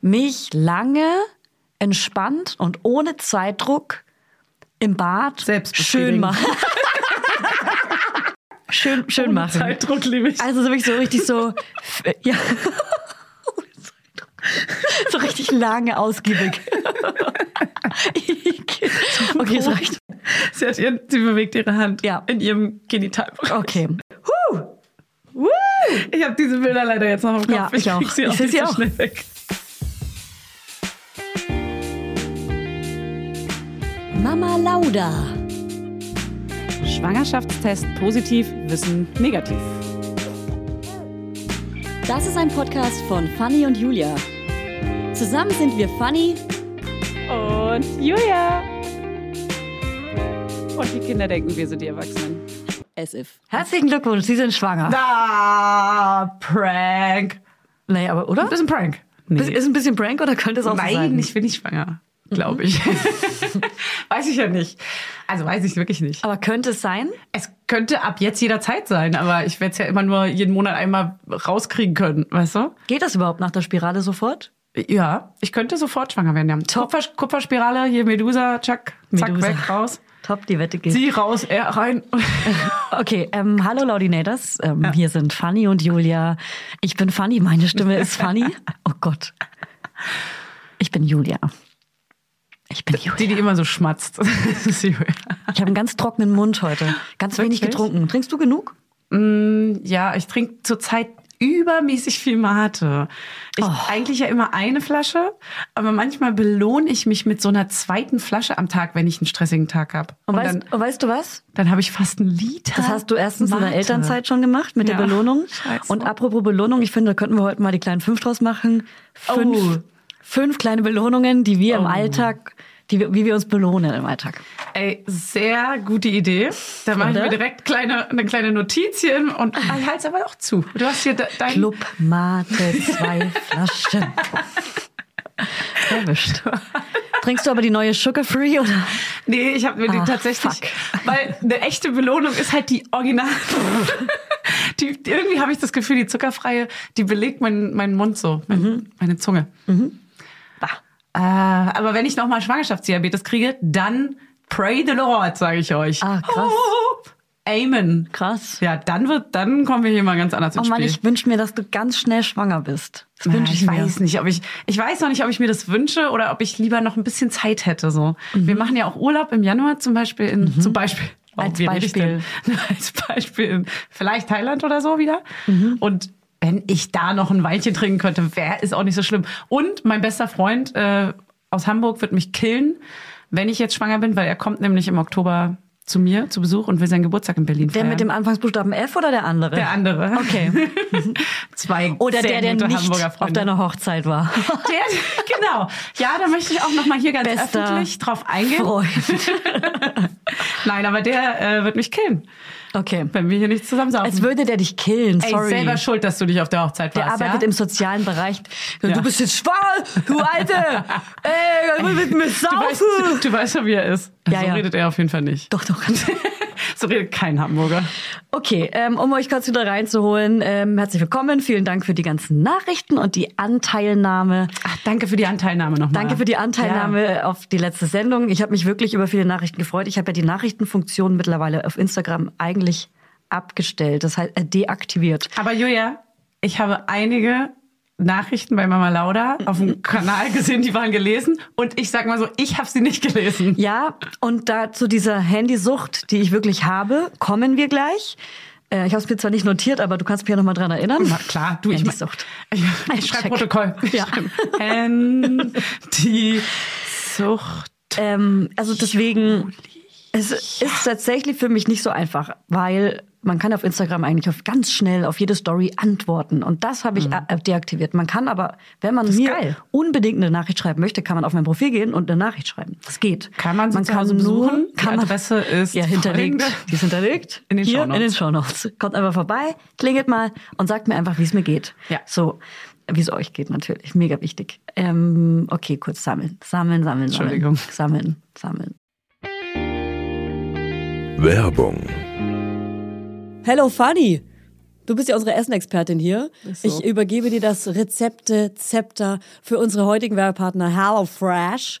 mich lange, entspannt und ohne Zeitdruck im Bad schön machen. schön schön Ohne machen. Zeitdruck liebe ich. Also so wirklich so richtig so, ja. So richtig lange, ausgiebig. Okay, es reicht. Sie, hat ihren, sie bewegt ihre Hand Ja. in ihrem Genitalbereich. Okay. Ich habe diese Bilder leider jetzt noch im Kopf. Ja, ich auch. sie Ich auch seh nicht sie so auch. schnell weg. Mama Lauda. Schwangerschaftstest positiv, Wissen negativ. Das ist ein Podcast von Fanny und Julia. Zusammen sind wir Fanny. Und Julia. Und die Kinder denken, wir sind die Erwachsenen. As if. Herzlichen Glückwunsch, Sie sind schwanger. Ah, Prank. Nee, aber oder? Ein bisschen Prank. Nee. Ist ein bisschen Prank oder könnte es auch so sein? Nein, ich bin nicht schwanger, glaube ich. weiß ich ja nicht. Also weiß ich wirklich nicht. Aber könnte es sein? Es könnte ab jetzt jederzeit sein, aber ich werde es ja immer nur jeden Monat einmal rauskriegen können, weißt du? Geht das überhaupt nach der Spirale sofort? Ja, ich könnte sofort schwanger werden. Ja. Kupfer, Kupferspirale, hier Medusa, tschack, zack, Medusa. weg, raus. Top, die Wette geht. Sie raus, er rein. Okay, ähm, hallo Laudinators. Ähm, Hier sind Fanny und Julia. Ich bin Fanny, meine Stimme ist Fanny. Oh Gott. Ich bin Julia. Ich bin Julia. Die, die immer so schmatzt. Das ist Julia. Ich habe einen ganz trockenen Mund heute. Ganz wenig Wirklich? getrunken. Trinkst du genug? Ja, ich trinke zurzeit übermäßig viel Mate. Ich Oh. eigentlich ja immer eine Flasche, aber manchmal belohne ich mich mit so einer zweiten Flasche am Tag, wenn ich einen stressigen Tag habe. Und, Und, weißt, dann, weißt du was? dann habe ich fast einen Liter. Das hast du erstens in Mate. der Elternzeit schon gemacht mit Ja. der Belohnung. Scheiße. Und apropos Belohnung, ich finde, da könnten wir heute mal die kleinen fünf draus machen. Fünf, Oh. Fünf kleine Belohnungen, die wir im Oh. Alltag, die wie wir uns belohnen im Alltag. Ey, sehr gute Idee. Da mache ich mir direkt kleine, eine kleine Notiz hier und ich halte es aber auch zu. Du hast hier de, dein Club Mate, zwei Flaschen. Erwischt. Trinkst du aber die neue Sugar Free oder? Nee, ich habe mir die Ach, tatsächlich, fuck. weil eine echte Belohnung ist halt die Original. die, irgendwie habe ich das Gefühl, die zuckerfreie, die belegt meinen meinen Mund so, mein, Mhm. meine Zunge. Bah. Äh, aber wenn ich nochmal Schwangerschaftsdiabetes kriege, dann pray the Lord, sage ich euch. Ah, krass. Oh, Amen. Krass. Ja, dann wird, dann kommen wir hier mal ganz anders Oh ins Mann, Spiel. ich wünsche mir, dass du ganz schnell schwanger bist. Das Ja, wünsche ich, ich weiß nicht, ob ich, ich weiß noch nicht, ob ich mir das wünsche oder ob ich lieber noch ein bisschen Zeit hätte. So, Mhm. wir machen ja auch Urlaub im Januar zum Beispiel in, zum Beispiel. Als rede ich denn? Als Beispiel vielleicht Thailand oder so wieder. Mhm. Und wenn ich da noch ein Weinchen trinken könnte, wäre ist auch nicht so schlimm. Und mein bester Freund äh, aus Hamburg wird mich killen, wenn ich jetzt schwanger bin, weil er kommt nämlich im Oktober zu mir zu Besuch und will seinen Geburtstag in Berlin Der feiern. mit dem Anfangsbuchstaben F oder der andere? der andere. Okay. Zwei Oder der, der nicht auf deiner Hochzeit war. Der, genau. Ja, da möchte ich auch noch mal hier ganz Bester öffentlich drauf eingehen. Freund. Nein, aber der äh, wird mich killen, Okay. wenn wir hier nicht zusammen saufen. Als würde der dich killen, Ey, sorry. selber schuld, dass du dich auf der Hochzeit der warst, arbeitet ja? im sozialen Bereich. Du Ja. bist jetzt schwanger, du Alte! Ey, du mit mir du, saufen! weißt, du weißt ja, wie er ist. Ja, so ja. redet er auf jeden Fall nicht. Doch, doch. So redet kein Hamburger. Okay, ähm, um euch kurz wieder reinzuholen, ähm, herzlich willkommen. Vielen Dank für die ganzen Nachrichten und die Anteilnahme. Ach, danke für die Anteilnahme nochmal. Danke für die Anteilnahme Ja. auf die letzte Sendung. Ich habe mich wirklich über viele Nachrichten gefreut. Ich habe ja die Nachrichtenfunktion mittlerweile auf Instagram eigentlich abgestellt, das heißt äh, deaktiviert. Aber Julia, ich habe einige Nachrichten bei Mama Lauda auf dem Kanal gesehen, die waren gelesen. Und ich sag mal so, ich habe sie nicht gelesen. Ja, und da zu dieser Handysucht, die ich wirklich habe, kommen wir gleich. Äh, ich habe es mir zwar nicht notiert, aber du kannst mich ja noch mal dran erinnern. Na klar, du, ich, mein- Handysucht. ich, ich schreibe. Protokoll. Ich Ja. Handysucht. Ähm, also deswegen, es ist tatsächlich für mich nicht so einfach, weil man kann auf Instagram eigentlich auf ganz schnell auf jede Story antworten und das habe ich äh, deaktiviert. Man kann aber, wenn man Mhm. mir geil. unbedingt eine Nachricht schreiben möchte, kann man auf mein Profil gehen und eine Nachricht schreiben. Das geht. Kann man man zu Hause besuchen? Die kann man, Adresse ist ja hinterlegt. folgende. Die ist hinterlegt In den hier Shownotes. in den Shownotes. Kommt einfach vorbei, klingelt mal und sagt mir einfach, wie es mir geht. Ja. So, wie es euch geht natürlich. Mega wichtig. Ähm, okay, kurz sammeln, sammeln, sammeln, sammeln. Entschuldigung. Sammeln, sammeln. Werbung. Hello Fanny. Du bist ja unsere Essenexpertin hier. so. Ich übergebe dir das Rezepte-Zepter für unsere heutigen Werbepartner HelloFresh.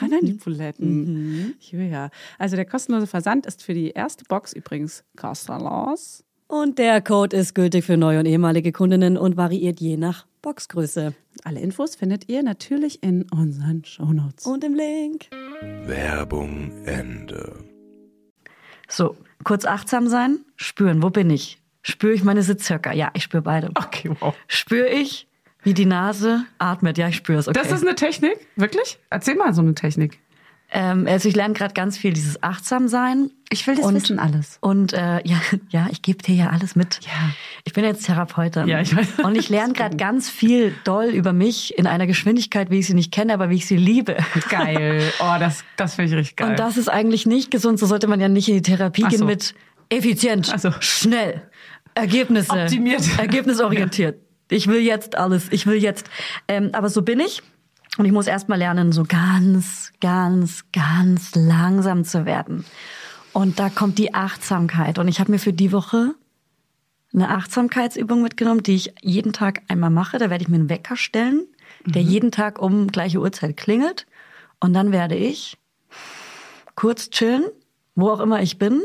Ran an die Buletten. Ja. Also der kostenlose Versand ist für die erste Box übrigens kostenlos. Und der Code ist gültig für neue und ehemalige Kundinnen und variiert je nach Boxgröße. Alle Infos findet ihr natürlich in unseren Shownotes. Und im Link. Werbung Ende. So, kurz achtsam sein, spüren, wo bin ich? Spüre ich meine Sitzhöcker? Ja, ich spüre beide. Okay, wow. Spüre ich, wie die Nase atmet? Ja, ich spüre es. Okay. Das ist eine Technik? Wirklich? Erzähl mal so eine Technik. ähm, also ich lerne gerade ganz viel dieses Achtsamsein. Ich will das Und- wissen alles. Und äh, ja, ja, ich gebe dir ja alles mit. Ja. Ich bin jetzt Therapeutin. Ja, ich weiß. Und ich lerne gerade ganz viel doll über mich in einer Geschwindigkeit, wie ich sie nicht kenne, aber wie ich sie liebe. Geil. Oh, das, das finde ich richtig geil. Und das ist eigentlich nicht gesund. So sollte man ja nicht in die Therapie Ach gehen so. mit effizient, so. schnell, Ergebnisse, Optimiert. ergebnisorientiert. Ich will jetzt alles. Ich will jetzt. Ähm, aber so bin ich. Und ich muss erst mal lernen, so ganz, ganz, ganz langsam zu werden. Und da kommt die Achtsamkeit. Und ich habe mir für die Woche eine Achtsamkeitsübung mitgenommen, die ich jeden Tag einmal mache. Da werde ich mir einen Wecker stellen, der jeden Tag um gleiche Uhrzeit klingelt. Und dann werde ich kurz chillen, wo auch immer ich bin,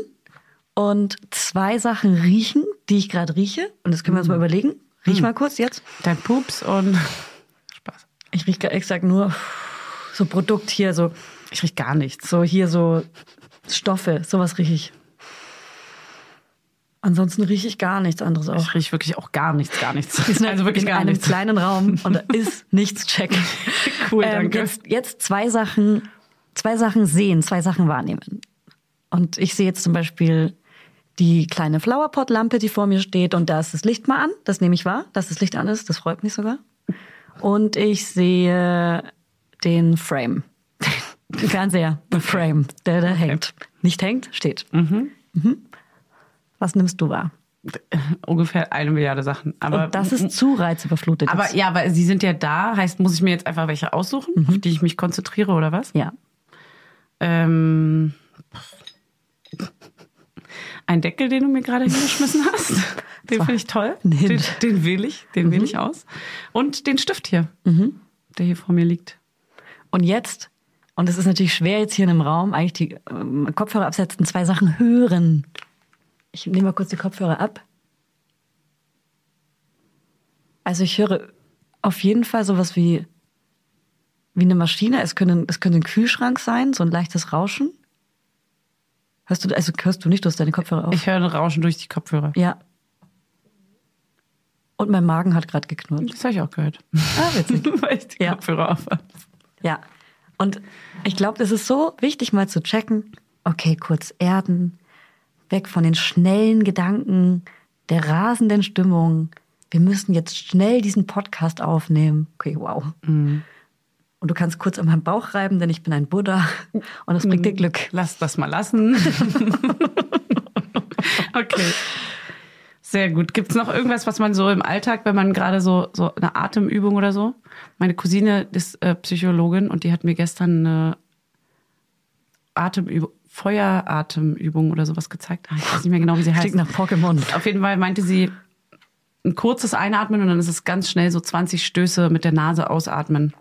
und zwei Sachen riechen, die ich gerade rieche. Und das können wir uns mal überlegen. Riech mal kurz jetzt. Dein Pups und Spaß. Ich rieche exakt nur so Produkt hier, so, Ich riech gar nichts. so hier so Stoffe, sowas rieche ich. Ansonsten rieche ich gar nichts anderes auch. Ich riech wirklich auch gar nichts, gar nichts. Sind Also wirklich in gar einem nichts. kleinen Raum und da ist nichts check. Cool, Ähm, danke. jetzt, jetzt zwei Sachen, zwei Sachen sehen, zwei Sachen wahrnehmen. Und ich sehe jetzt zum Beispiel die kleine Flowerpot-Lampe, die vor mir steht und da ist das Licht mal an. Das nehme ich wahr, dass das Licht an ist. Das freut mich sogar. Und ich sehe den Frame. Den Fernseher, den Frame, der da hängt. Nicht hängt, steht. Mhm. Was nimmst du wahr? Ungefähr eine Milliarde Sachen. Aber, Und das ist zu reizüberflutet. aber jetzt. ja, aber sie sind ja da. Heißt, muss ich mir jetzt einfach welche aussuchen, auf die ich mich konzentriere oder was? ja. Ähm, ein Deckel, den du mir gerade hingeschmissen hast. Den finde ich toll. Den, den wähle ich, den wähle ich aus. Und den Stift hier. der hier vor mir liegt. Und jetzt, und es ist natürlich schwer jetzt hier in einem Raum, eigentlich die ähm, Kopfhörer absetzen, zwei Sachen hören. Ich nehme mal kurz die Kopfhörer ab. Also ich höre auf jeden Fall sowas wie, wie eine Maschine. Es könnte, es könnte ein Kühlschrank sein, so ein leichtes Rauschen. Hörst du, also hörst du nicht, du hast deine Kopfhörer auf. Ich höre ein Rauschen durch die Kopfhörer. ja. Und mein Magen hat gerade geknurrt. Das habe ich auch gehört. Ah, witzig. Weil ich die Ja. Kopfhörer auf habe. Ja. Und ich glaube, es ist so wichtig, mal zu checken, okay, kurz erden, weg von den schnellen Gedanken, der rasenden Stimmung. Wir müssen jetzt schnell diesen Podcast aufnehmen. Okay, wow. Und du kannst kurz an meinem Bauch reiben, denn ich bin ein Buddha und das bringt dir Glück. Lass das mal lassen. okay. Sehr gut. Gibt es noch irgendwas, was man so im Alltag, wenn man gerade so, so eine Atemübung oder so? Meine Cousine ist äh, Psychologin und die hat mir gestern eine Atemübung, Feueratemübung oder sowas gezeigt. Ah, Ich weiß nicht mehr genau, wie sie heißt. Klingt nach Pokémon. Auf jeden Fall meinte sie, ein kurzes Einatmen und dann ist es ganz schnell so 20 Stöße mit der Nase ausatmen.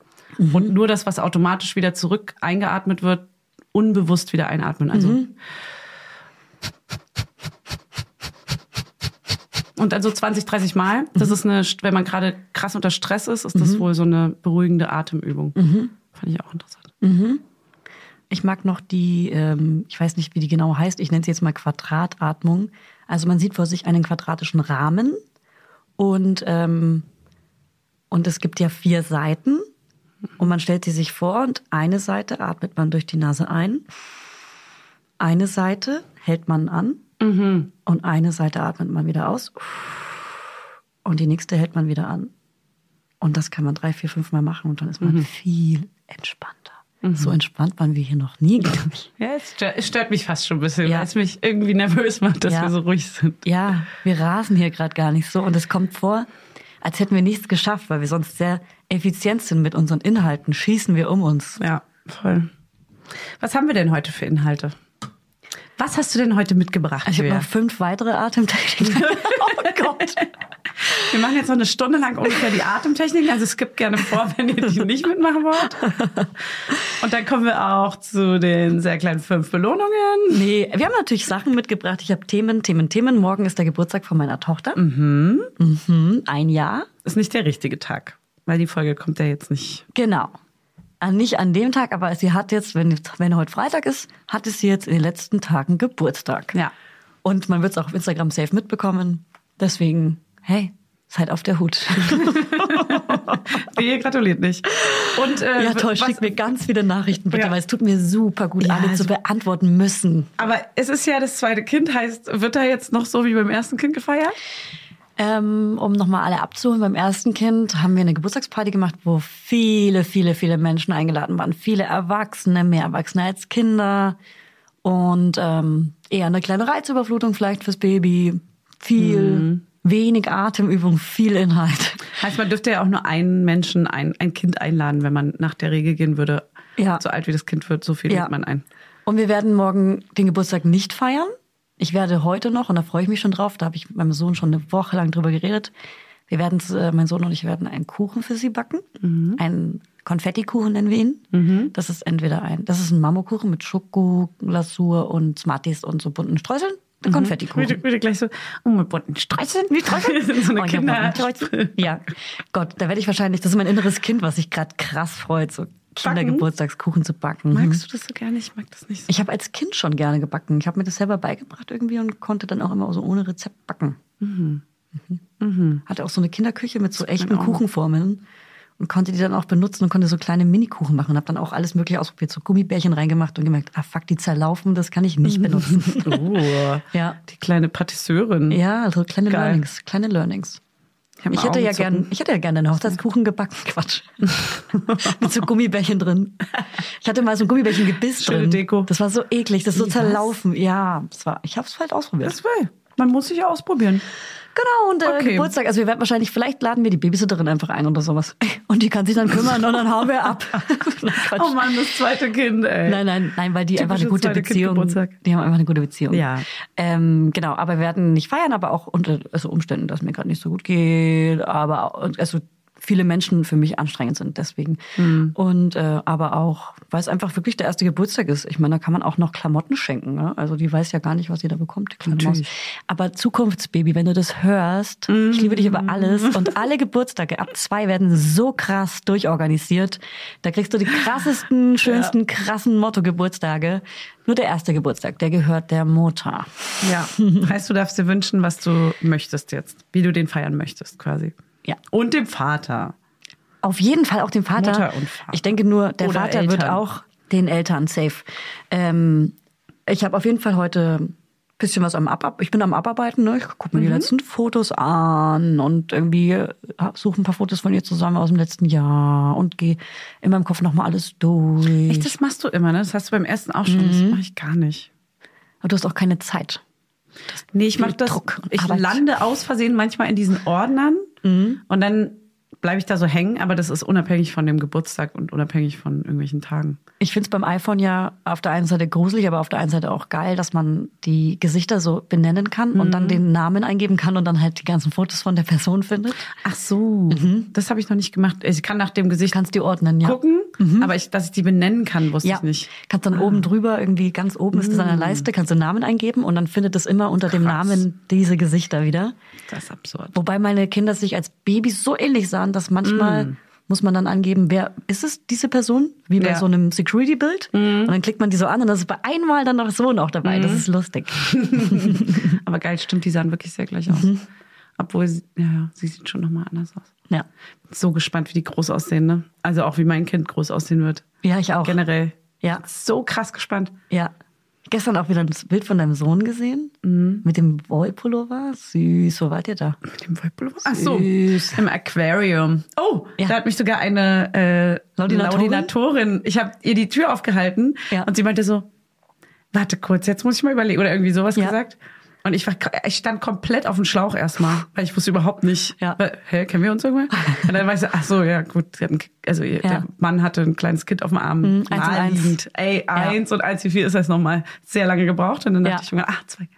Und nur das, was automatisch wieder zurück eingeatmet wird, unbewusst wieder einatmen. Also Und dann so 20, 30 Mal. Das ist eine, wenn man gerade krass unter Stress ist, ist das wohl so eine beruhigende Atemübung. Fand ich auch interessant. Ich mag noch die, ähm, ich weiß nicht, wie die genau heißt, ich nenne sie jetzt mal Quadratatmung. Also man sieht vor sich einen quadratischen Rahmen und, ähm, und es gibt ja vier Seiten und man stellt sie sich vor und eine Seite atmet man durch die Nase ein, eine Seite hält man an und eine Seite atmet man wieder aus und die nächste hält man wieder an. Und das kann man drei, vier, fünf Mal machen und dann ist man viel entspannter. So entspannt waren wir hier noch nie, glaube ich. Ja, es stört, es stört mich fast schon ein bisschen, Ja. weil es mich irgendwie nervös macht, dass Ja. wir so ruhig sind. Ja, wir rasen hier gerade gar nicht so und es kommt vor, als hätten wir nichts geschafft, weil wir sonst sehr effizient sind mit unseren Inhalten. Schießen wir um uns. Ja, voll. Was haben wir denn heute für Inhalte? Was hast du denn heute mitgebracht? Ich habe noch fünf weitere Atemtechniken. oh Gott. Wir machen jetzt noch eine Stunde lang ungefähr die Atemtechnik. Also skippt gerne vor, wenn ihr die nicht mitmachen wollt. Und dann kommen wir auch zu den sehr kleinen fünf Belohnungen. Nee, wir haben natürlich Sachen mitgebracht. Ich habe Themen, Themen, Themen. Morgen ist der Geburtstag von meiner Tochter. Mhm. Ein Jahr. Ist nicht der richtige Tag, weil die Folge kommt ja jetzt nicht. Genau. Äh, Nicht an dem Tag, aber sie hat jetzt, wenn, wenn heute Freitag ist, hatte sie jetzt in den letzten Tagen Geburtstag. Ja. Und man wird es auch auf Instagram safe mitbekommen. Deswegen, hey, seid auf der Hut. Ihr gratuliert nicht. Und, äh, ja, toll, schickt mir ganz viele Nachrichten bitte, Ja. weil es tut mir super gut, Ja, alle zu beantworten müssen. Aber es ist ja das zweite Kind, heißt, wird da jetzt noch so wie beim ersten Kind gefeiert? Ähm, um nochmal alle abzuholen, beim ersten Kind haben wir eine Geburtstagsparty gemacht, wo viele, viele, viele Menschen eingeladen waren. Viele Erwachsene, mehr Erwachsene als Kinder. Und ähm, eher eine kleine Reizüberflutung vielleicht fürs Baby. Viel, Mhm. wenig Atemübung, viel Inhalt. Heißt, man dürfte ja auch nur einen Menschen, ein, ein Kind einladen, wenn man nach der Regel gehen würde. Ja. So alt wie das Kind wird, so viel Ja. lädt man ein. Und wir werden morgen den Geburtstag nicht feiern. Ich werde heute noch, und da freue ich mich schon drauf, da habe ich mit meinem Sohn schon eine Woche lang drüber geredet. Wir werden, äh, mein Sohn und ich werden einen Kuchen für sie backen. Einen Konfettikuchen nennen wir ihn. Das ist entweder ein, das ist ein Marmorkuchen mit Schokoglasur und Smarties und so bunten Streuseln. Ein Konfettikuchen. Würde, würde gleich so, oh, mit bunten Streichen, wie sind so eine Oh, Kinder. Ja, Gott, da werde ich wahrscheinlich, das ist mein inneres Kind, was sich gerade krass freut, so Kindergeburtstagskuchen zu backen. Mhm. Magst du das so gerne? Ich mag das nicht so. Ich habe als Kind schon gerne gebacken. Ich habe mir das selber beigebracht irgendwie und konnte dann auch immer so ohne Rezept backen. Mhm. Hatte auch so eine Kinderküche mit so echten. Kuchenformeln und konnte die dann auch benutzen und konnte so kleine Minikuchen machen. Habe dann auch alles mögliche ausprobiert, so Gummibärchen reingemacht und gemerkt, ah fuck, die zerlaufen, das kann ich nicht benutzen. Oh, ja. die kleine Patisseurin. Ja, also kleine Geil. Learnings, kleine Learnings. Ich hätte ja gern, ich hätte ja gerne einen Hochzeitskuchen gebacken. Quatsch. Mit so Gummibärchen drin. Ich hatte mal so ein Gummibärchen-Gebiss Schöne drin. Deko. Das war so eklig, das ist so zerlaufen. Ja, das war, ich habe es halt ausprobiert. Das will. Man muss sich ja ausprobieren. Genau, und äh, Okay. Geburtstag, also wir werden wahrscheinlich, vielleicht laden wir die Babysitterin einfach ein oder sowas. Und die kann sich dann kümmern und dann hauen wir ab. Oh Mann, das zweite Kind, ey. Nein, nein, nein, weil die Typisches einfach eine gute Beziehung. Die haben einfach eine gute Beziehung. Ja. Ähm, genau, aber wir werden nicht feiern, aber auch unter also Umständen, dass mir gerade nicht so gut geht. Aber also viele Menschen für mich anstrengend sind deswegen. Mhm. Und äh, aber auch, weil es einfach wirklich der erste Geburtstag ist. Ich meine, da kann man auch noch Klamotten schenken. Ne? Also die weiß ja gar nicht, was sie da bekommt, die kleine Maus. Aber Zukunftsbaby, wenn du das hörst, ich liebe dich über alles. Und alle Geburtstage ab zwei werden so krass durchorganisiert. Da kriegst du die krassesten, schönsten, krassen Motto-Geburtstage. Nur der erste Geburtstag, der gehört der Mutter. Ja. heißt, du darfst dir wünschen, was du möchtest jetzt, wie du den feiern möchtest, quasi. Ja. Und dem Vater. Auf jeden Fall auch dem Vater. Mutter und Vater. Ich denke nur, der Oder Vater wird Eltern. auch den Eltern safe. Ähm, ich habe auf jeden Fall heute ein bisschen was am Ab. Ich bin am Abarbeiten. Ne? Ich gucke Mhm. mir die letzten Fotos an und irgendwie äh, suche ein paar Fotos von ihr zusammen aus dem letzten Jahr und gehe in meinem Kopf nochmal alles durch. Echt, das machst du immer, ne? Das hast du beim ersten auch schon. Das mache ich gar nicht. Aber du hast auch keine Zeit. Nee, ich mache das. Ich Arbeit. lande aus Versehen manchmal in diesen Ordnern und dann bleibe ich da so hängen, aber das ist unabhängig von dem Geburtstag und unabhängig von irgendwelchen Tagen. Ich finde es beim iPhone ja auf der einen Seite gruselig, aber auf der einen Seite auch geil, dass man die Gesichter so benennen kann und Mhm. dann den Namen eingeben kann und dann halt die ganzen Fotos von der Person findet. Ach so, das habe ich noch nicht gemacht. Ich kann nach dem Gesicht Kannst die ordnen, ja. gucken, aber ich, dass ich die benennen kann, wusste Ja, ich nicht. kannst dann oben drüber irgendwie ganz oben ist es an der Leiste, kannst du Namen eingeben und dann findet es immer unter dem Krass. Namen diese Gesichter wieder. Das ist absurd. Wobei meine Kinder sich als Babys so ähnlich sahen, dass manchmal muss man dann angeben, wer ist es, diese Person? Wie bei Ja. so einem Security-Bild. Und dann klickt man die so an und das ist bei einmal dann noch so noch dabei. Das ist lustig. Aber geil, stimmt, die sahen wirklich sehr gleich aus. Obwohl, sie, ja, ja, sie sieht schon nochmal anders aus. Ja. So gespannt, wie die groß aussehen, ne? Also auch wie mein Kind groß aussehen wird. Ja, ich auch. Generell. Ja. So krass gespannt. Ja. Gestern auch wieder das Bild von deinem Sohn gesehen. Mhm. Mit dem Wollpullover. Süß, wo wart ihr da? Mit dem Wollpullover? Ach so, Süß. im Aquarium. Oh, Ja. da hat mich sogar eine äh, Laudinatorin? Laudinatorin. Ich habe ihr die Tür aufgehalten Ja. und sie meinte so, warte kurz, jetzt muss ich mal überlegen. Oder irgendwie sowas Ja. gesagt. Und ich, war, ich stand komplett auf dem Schlauch erstmal, weil ich wusste überhaupt nicht, Ja. hä, kennen wir uns irgendwann? Und dann war ich so, ach so, ja gut, also Ja. der Mann hatte ein kleines Kind auf dem Arm, Mhm, eins und eins. naheliegend. Ey, eins und eins, wie viel ist das nochmal? Sehr lange gebraucht und dann dachte Ja. ich mir, ach, zwei.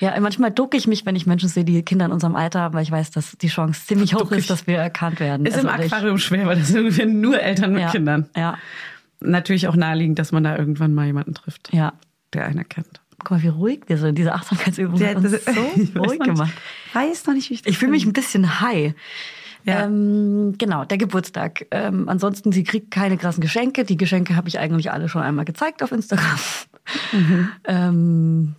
Ja, manchmal ducke ich mich, wenn ich Menschen sehe, die Kinder in unserem Alter haben, weil ich weiß, dass die Chance ziemlich hoch Duck ich. ist, dass wir erkannt werden. Ist im Also ich- Aquarium schwer, weil das sind irgendwie nur Eltern mit ja, Kindern. Ja, Natürlich auch naheliegend, dass man da irgendwann mal jemanden trifft, ja. der einen kennt. Guck mal, wie ruhig wir sind. Diese Achtsamkeitsübung hat uns ich so weiß ruhig nicht- gemacht. Weiß noch nicht, wie ich das Ich fühle mich ein bisschen high. Ja. Ähm, genau, der Geburtstag. Ähm, ansonsten, sie kriegt keine krassen Geschenke. Die Geschenke habe ich eigentlich alle schon einmal gezeigt auf Instagram. Mhm. ähm,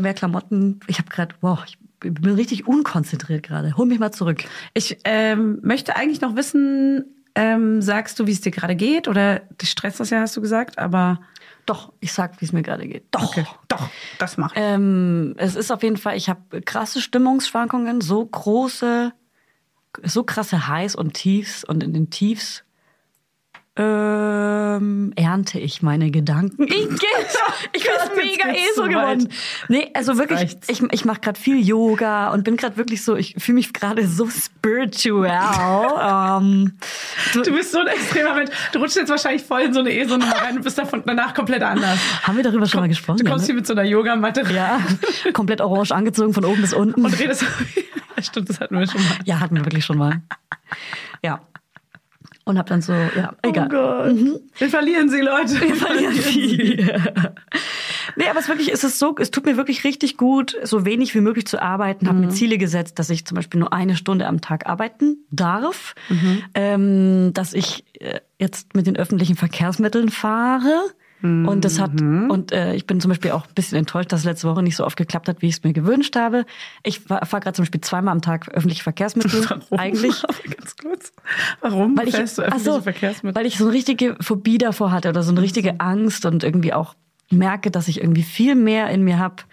mehr Klamotten. Ich habe gerade, wow, ich bin richtig unkonzentriert gerade. Hol mich mal zurück. Ich ähm, möchte eigentlich noch wissen, ähm, sagst du, wie es dir gerade geht? Oder dich stresst das ja, hast du gesagt, aber Doch, ich sag, wie es mir gerade geht. Doch. okay. doch, das mache ich. Ähm, es ist auf jeden Fall, ich habe krasse Stimmungsschwankungen, so große, so krasse Highs und Tiefs und in den Tiefs ähm, ernte ich meine Gedanken. Ich, ich bin mega eh so geworden. Nee, also wirklich, reicht's. ich, ich mache gerade viel Yoga und bin gerade wirklich so, ich fühle mich gerade so spiritual. ähm, Du bist so ein extremer Mensch. Du rutschst jetzt wahrscheinlich voll in so eine E-Sonne rein und bist davon danach komplett anders. haben wir darüber schon mal gesprochen? Du ja, kommst ne? hier mit so einer Yogamatte rein ja, komplett orange angezogen von oben bis unten. und redest. Ja, Stimmt, das hatten wir schon mal. Ja, hatten wir wirklich schon mal. Ja. Und hab dann so, ja, egal. Oh Gott. Wir verlieren sie, Leute. Wir verlieren sie. Nee, aber es wirklich, es ist so, es tut mir wirklich richtig gut, so wenig wie möglich zu arbeiten, habe mir Ziele gesetzt, dass ich zum Beispiel nur eine Stunde am Tag arbeiten darf, ähm, dass ich äh, jetzt mit den öffentlichen Verkehrsmitteln fahre. Und das hat, und äh, ich bin zum Beispiel auch ein bisschen enttäuscht, dass es letzte Woche nicht so oft geklappt hat, wie ich es mir gewünscht habe. Ich fahre fahr gerade zum Beispiel zweimal am Tag öffentliche Verkehrsmittel. Warum? Eigentlich. Ganz kurz. Warum weil ich, fährst du öffentliche so, Verkehrsmittel? weil ich so eine richtige Phobie davor hatte oder so eine richtige Angst und irgendwie auch merke, dass ich irgendwie viel mehr in mir habe,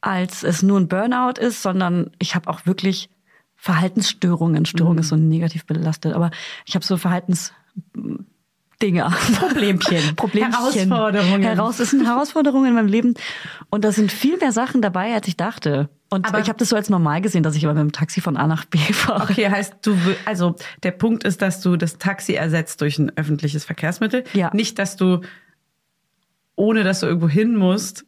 als es nur ein Burnout ist, sondern ich habe auch wirklich Verhaltensstörungen. Störung ist so negativ belastet, aber ich habe so Verhaltens Dinger. Problemchen. Problemchen. Herausforderungen. Heraus, es sind Herausforderungen in meinem Leben. Und da sind viel mehr Sachen dabei, als ich dachte. Und Aber- ich habe das so als normal gesehen, dass ich immer mit dem Taxi von A nach B fahre. Okay, heißt du, also der Punkt ist, dass du das Taxi ersetzt durch ein öffentliches Verkehrsmittel. Ja. Nicht, dass du, ohne dass du irgendwo hin musst,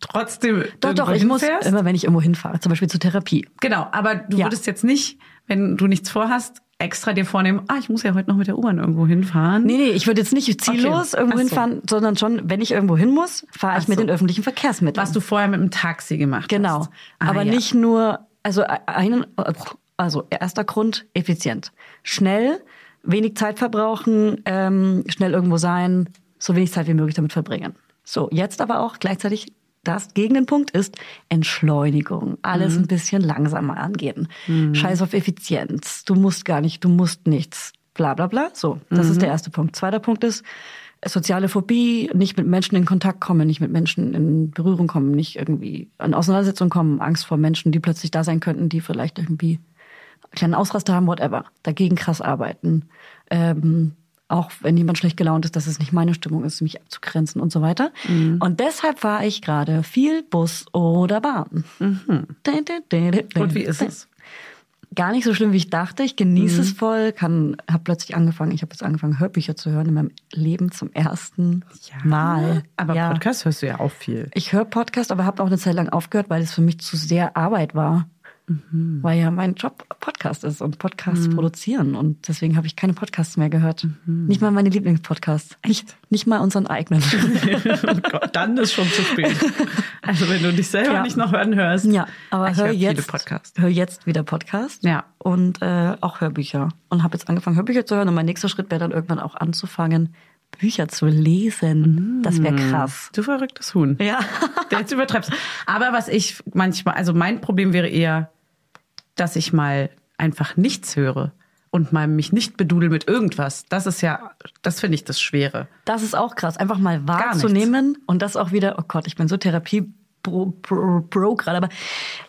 trotzdem Doch, doch, ich muss immer, wenn ich irgendwo hinfahre, zum Beispiel zur Therapie. Genau, aber du Ja. würdest jetzt nicht, wenn du nichts vorhast, extra dir vornehmen, ah, ich muss ja heute noch mit der U-Bahn irgendwo hinfahren. Nee, nee, ich würde jetzt nicht ziellos Okay. irgendwo Ach so. hinfahren, sondern schon, wenn ich irgendwo hin muss, fahre ich Ach mit so. den öffentlichen Verkehrsmitteln. Was du vorher mit dem Taxi gemacht Genau. hast. Ah, Aber ja. nicht nur, also einen, also erster Grund, effizient. Schnell, wenig Zeit verbrauchen, ähm, schnell irgendwo sein, so wenig Zeit wie möglich damit verbringen. So, jetzt aber auch gleichzeitig das gegen den Punkt ist Entschleunigung. Alles Mhm. ein bisschen langsamer angehen. Scheiß auf Effizienz. Du musst gar nicht, du musst nichts. Bla bla bla. So, das Mhm. ist der erste Punkt. Zweiter Punkt ist, soziale Phobie, nicht mit Menschen in Kontakt kommen, nicht mit Menschen in Berührung kommen, nicht irgendwie an Auseinandersetzungen kommen, Angst vor Menschen, die plötzlich da sein könnten, die vielleicht irgendwie einen kleinen Ausraster haben, whatever. Dagegen krass arbeiten. Ähm, auch wenn jemand schlecht gelaunt ist, dass es nicht meine Stimmung ist, mich abzugrenzen und so weiter. Mhm. Und deshalb fahre ich gerade viel Bus oder Bahn. Mhm. Und wie ist es? Gar nicht so schlimm, wie ich dachte. Ich genieße Mhm. es voll, kann, habe plötzlich angefangen, ich habe jetzt angefangen, Hörbücher zu hören in meinem Leben zum ersten Mal. Aber ja. Podcast hörst du ja auch viel. Ich höre Podcast, aber habe auch eine Zeit lang aufgehört, weil es für mich zu sehr Arbeit war. Mhm. Weil ja mein Job Podcast ist und Podcasts produzieren. Und deswegen habe ich keine Podcasts mehr gehört. Mhm. Nicht mal meine Lieblingspodcasts. Nicht, nicht mal unseren eigenen. oh Gott, dann ist schon zu spät. Also wenn du dich selber Ja. nicht noch hören hörst. ja, aber ich hör viele jetzt, Podcasts. hör jetzt wieder Podcast. Ja. Und äh, auch Hörbücher. Und habe jetzt angefangen, Hörbücher zu hören. Und mein nächster Schritt wäre dann irgendwann auch anzufangen, Bücher zu lesen. Das wäre krass. Du verrücktes Huhn. Ja. Jetzt übertreibst. Aber was ich manchmal, also mein Problem wäre eher, dass ich mal einfach nichts höre und mal mich nicht bedudel mit irgendwas. Das ist ja, das finde ich das Schwere. Das ist auch krass, einfach mal wahrzunehmen und das auch wieder, oh Gott, ich bin so Therapie. Bro, Bro, Bro gerade, aber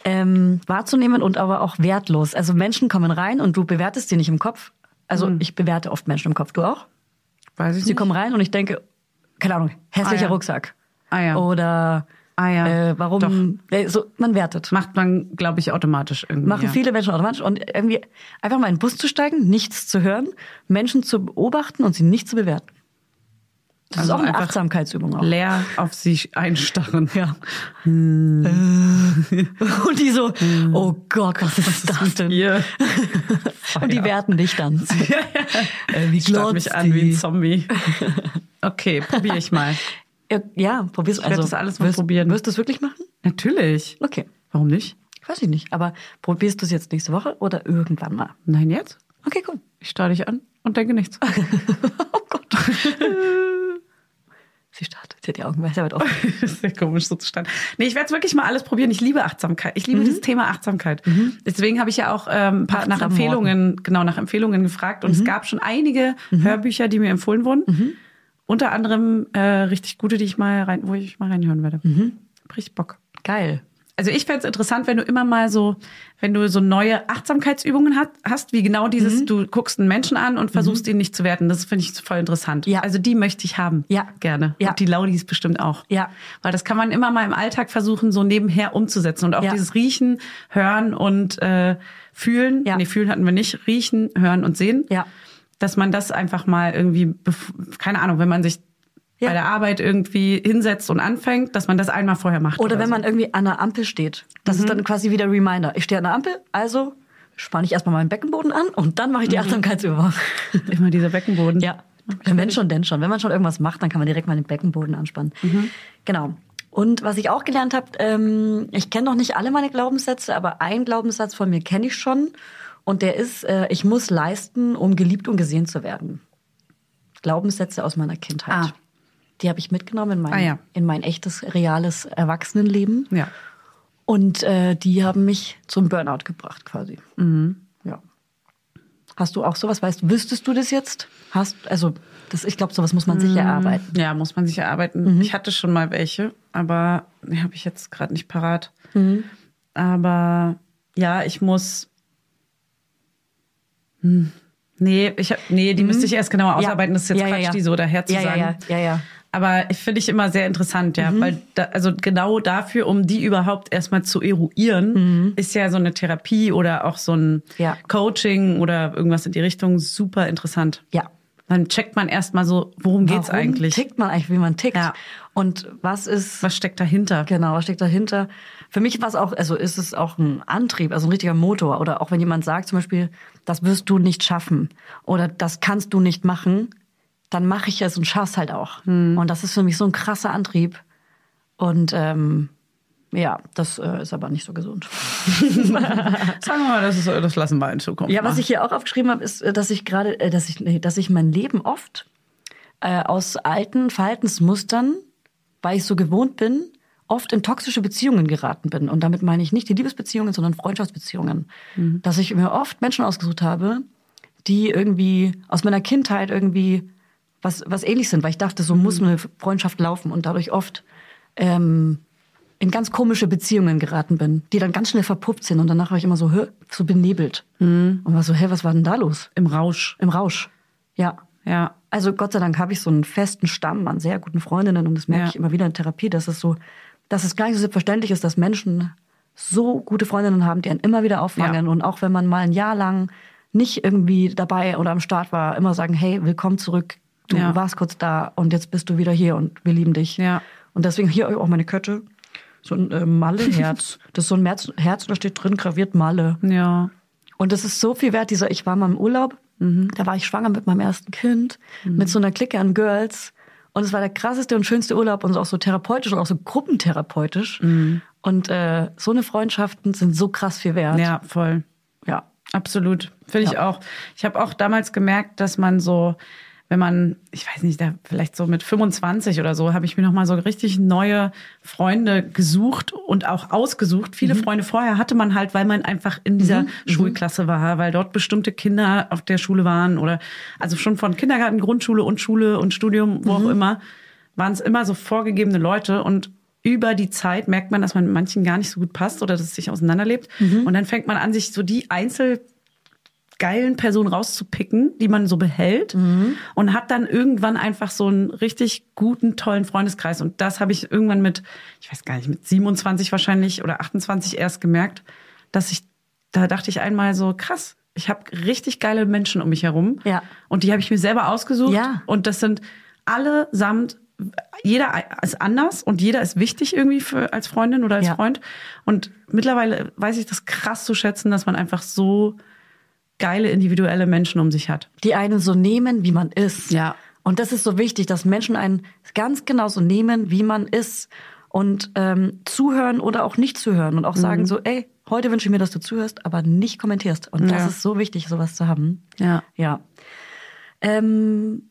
ähm, wahrzunehmen und aber auch wertlos. Also Menschen kommen rein und du bewertest die nicht im Kopf. Also Hm. ich bewerte oft Menschen im Kopf. Du auch? Weiß ich Sie kommen rein und ich denke, keine Ahnung, hässlicher Ah, ja. Rucksack. Ah, ja. Oder Ah, ja. äh, warum? Äh, so, man wertet. Macht man, glaube ich, automatisch irgendwie. Machen ja. viele Menschen automatisch. Und irgendwie einfach mal in den Bus zu steigen, nichts zu hören, Menschen zu beobachten und sie nicht zu bewerten. Das Also ist auch eine Achtsamkeitsübung. Auch. leer auf sie einstarren. Ja. Und die so, oh Gott, was ist das denn? Und die werten dich dann. Äh, wie glotzt mich an wie ein? Zombie. Okay, probiere ich mal. Ja, Ja, probier's. werd Also, das alles mal wirst, probieren. Wirst du es wirklich machen? Natürlich. Okay. Warum nicht? Weiß ich nicht. Aber probierst du es jetzt nächste Woche oder irgendwann mal? Nein, jetzt? Okay, cool. Ich starre dich an und denke nichts. Oh Gott. Sie startet. Sie hat die Augen sehr weit offen. Das ist komisch so zustande. Nee, ich werde es wirklich mal alles probieren. Ich liebe Achtsamkeit. Ich liebe dieses Thema Achtsamkeit. Deswegen habe ich ja auch ähm, ein paar, nach Empfehlungen, genau, nach Empfehlungen gefragt. Und es gab schon einige Hörbücher, die mir empfohlen wurden. Unter anderem äh, richtig gute, die ich mal rein, wo ich mal reinhören werde. Hab Richtig Bock. Geil. Also ich fände es interessant, wenn du immer mal so, wenn du so neue Achtsamkeitsübungen hat, hast, wie genau dieses, du guckst einen Menschen an und versuchst ihn nicht zu werten. Das finde ich voll interessant. Ja. Also die möchte ich haben. Ja. Gerne. Ja. Und die Laudis bestimmt auch. Ja. Weil das kann man immer mal im Alltag versuchen, so nebenher umzusetzen. Und auch Ja. dieses Riechen, Hören und äh, Fühlen. Ja. Nee, fühlen hatten wir nicht. Riechen, Hören und Sehen. Ja. Dass man das einfach mal irgendwie, keine Ahnung, wenn man sich Ja. bei der Arbeit irgendwie hinsetzt und anfängt, dass man das einmal vorher macht. Oder wenn so. man irgendwie an einer Ampel steht. Das ist dann quasi wieder Reminder. Ich stehe an der Ampel, also spanne ich erstmal meinen Beckenboden an und dann mache ich die Achtsamkeitsübung. Immer dieser Beckenboden. Ja. Wenn schon, denn schon. Wenn man schon irgendwas macht, dann kann man direkt mal den Beckenboden anspannen. Genau. Und was ich auch gelernt habe, ähm, ich kenne noch nicht alle meine Glaubenssätze, aber einen Glaubenssatz von mir kenne ich schon. Und der ist, äh, ich muss leisten, um geliebt und gesehen zu werden. Glaubenssätze aus meiner Kindheit. Ah. Die habe ich mitgenommen in mein, Ah, ja. in mein echtes, reales Erwachsenenleben. Ja. Und äh, die haben mich zum Burnout gebracht quasi. Mhm. Ja. Hast du auch sowas? Weißt, wüsstest du das jetzt? Hast also das, ich glaube, sowas muss man sich erarbeiten. Ja, muss man sich erarbeiten. Mhm. Ich hatte schon mal welche, aber die habe ich jetzt gerade nicht parat. Mhm. Aber ja, ich muss. Hm. Nee, ich hab, nee, die müsste ich erst genauer Mhm. Ja. ausarbeiten. Das ist jetzt Ja, Quatsch, ja. die so daher zu sagen. ja, ja, ja. Aber ich finde ich immer sehr interessant, Mhm. ja, weil da, also genau dafür, um die überhaupt erstmal zu eruieren, ist ja so eine Therapie oder auch so ein Mhm. Coaching oder irgendwas in die Richtung super interessant. Ja. Dann checkt man erstmal so, worum geht's Warum eigentlich? tickt man eigentlich, wie man tickt? Ja. Und was ist, Was steckt dahinter? genau, was steckt dahinter? Für mich war es auch, also ist es auch ein Antrieb, also ein richtiger Motor. Oder auch wenn jemand sagt zum Beispiel, das wirst du nicht schaffen oder das kannst du nicht machen, dann mache ich es und schaff's halt auch. Und das ist für mich so ein krasser Antrieb. Und ähm, ja, das äh, ist aber nicht so gesund. Sagen wir mal, das, ist, das lassen wir in Zukunft. Ja, was machen. ich hier auch aufgeschrieben habe, ist, dass ich gerade, äh, dass ich, nee, dass ich mein Leben oft äh, aus alten Verhaltensmustern, weil ich so gewohnt bin, oft in toxische Beziehungen geraten bin. Und damit meine ich nicht die Liebesbeziehungen, sondern Freundschaftsbeziehungen. Dass ich mir oft Menschen ausgesucht habe, die irgendwie aus meiner Kindheit irgendwie was, was ähnlich sind, weil ich dachte, so muss eine Freundschaft laufen und dadurch oft ähm, in ganz komische Beziehungen geraten bin, die dann ganz schnell verpuppt sind und danach war ich immer so, hä, so benebelt. Und war so, hä, was war denn da los? Im Rausch. Im Rausch. Ja. Ja. Also Gott sei Dank habe ich so einen festen Stamm an sehr guten Freundinnen und das merke Ja. ich immer wieder in Therapie, dass es so, dass es gar nicht so selbstverständlich ist, dass Menschen so gute Freundinnen haben, die einen immer wieder auffangen Ja. und auch wenn man mal ein Jahr lang nicht irgendwie dabei oder am Start war, immer sagen, hey, willkommen zurück, du Ja. warst kurz da und jetzt bist du wieder hier und wir lieben dich. Ja. Und deswegen hier auch meine Kette, so ein äh, Malle-Herz. das ist so ein Herz, Herz und da steht drin graviert Malle. Ja. Und das ist so viel wert, dieser, ich war mal im Urlaub, da war ich schwanger mit meinem ersten Kind, mit so einer Clique an Girls. Und es war der krasseste und schönste Urlaub und auch so therapeutisch und auch so gruppentherapeutisch. Und äh, so eine Freundschaften sind so krass viel wert. Ja, voll. ja. Absolut. Finde ich Ja. auch. Ich habe auch damals gemerkt, dass man so, wenn man, ich weiß nicht, da vielleicht so mit 25 oder so, habe ich mir nochmal so richtig neue Freunde gesucht und auch ausgesucht. Viele Freunde vorher hatte man halt, weil man einfach in dieser Schulklasse war, weil dort bestimmte Kinder auf der Schule waren oder also schon von Kindergarten, Grundschule und Schule und Studium, wo auch immer, waren es immer so vorgegebene Leute und über die Zeit merkt man, dass man mit manchen gar nicht so gut passt oder dass es sich auseinanderlebt. Und dann fängt man an, sich so die Einzel geilen Personen rauszupicken, die man so behält und hat dann irgendwann einfach so einen richtig guten, tollen Freundeskreis. Und das habe ich irgendwann mit, ich weiß gar nicht, mit 27 wahrscheinlich oder 28 erst gemerkt, dass ich, da dachte ich einmal so, krass, ich habe richtig geile Menschen um mich herum. Ja. Und die habe ich mir selber ausgesucht. Ja. Und das sind allesamt, jeder ist anders und jeder ist wichtig irgendwie für, als Freundin oder als Ja. Freund. Und mittlerweile weiß ich das krass zu schätzen, dass man einfach so geile individuelle Menschen um sich hat. Die einen so nehmen, wie man ist. Ja. Und das ist so wichtig, dass Menschen einen ganz genau so nehmen, wie man ist. Und ähm, zuhören oder auch nicht zuhören. Und auch sagen so, ey, heute wünsche ich mir, dass du zuhörst, aber nicht kommentierst. Und das Ja. ist so wichtig, sowas zu haben. Ja. Ja. Ähm,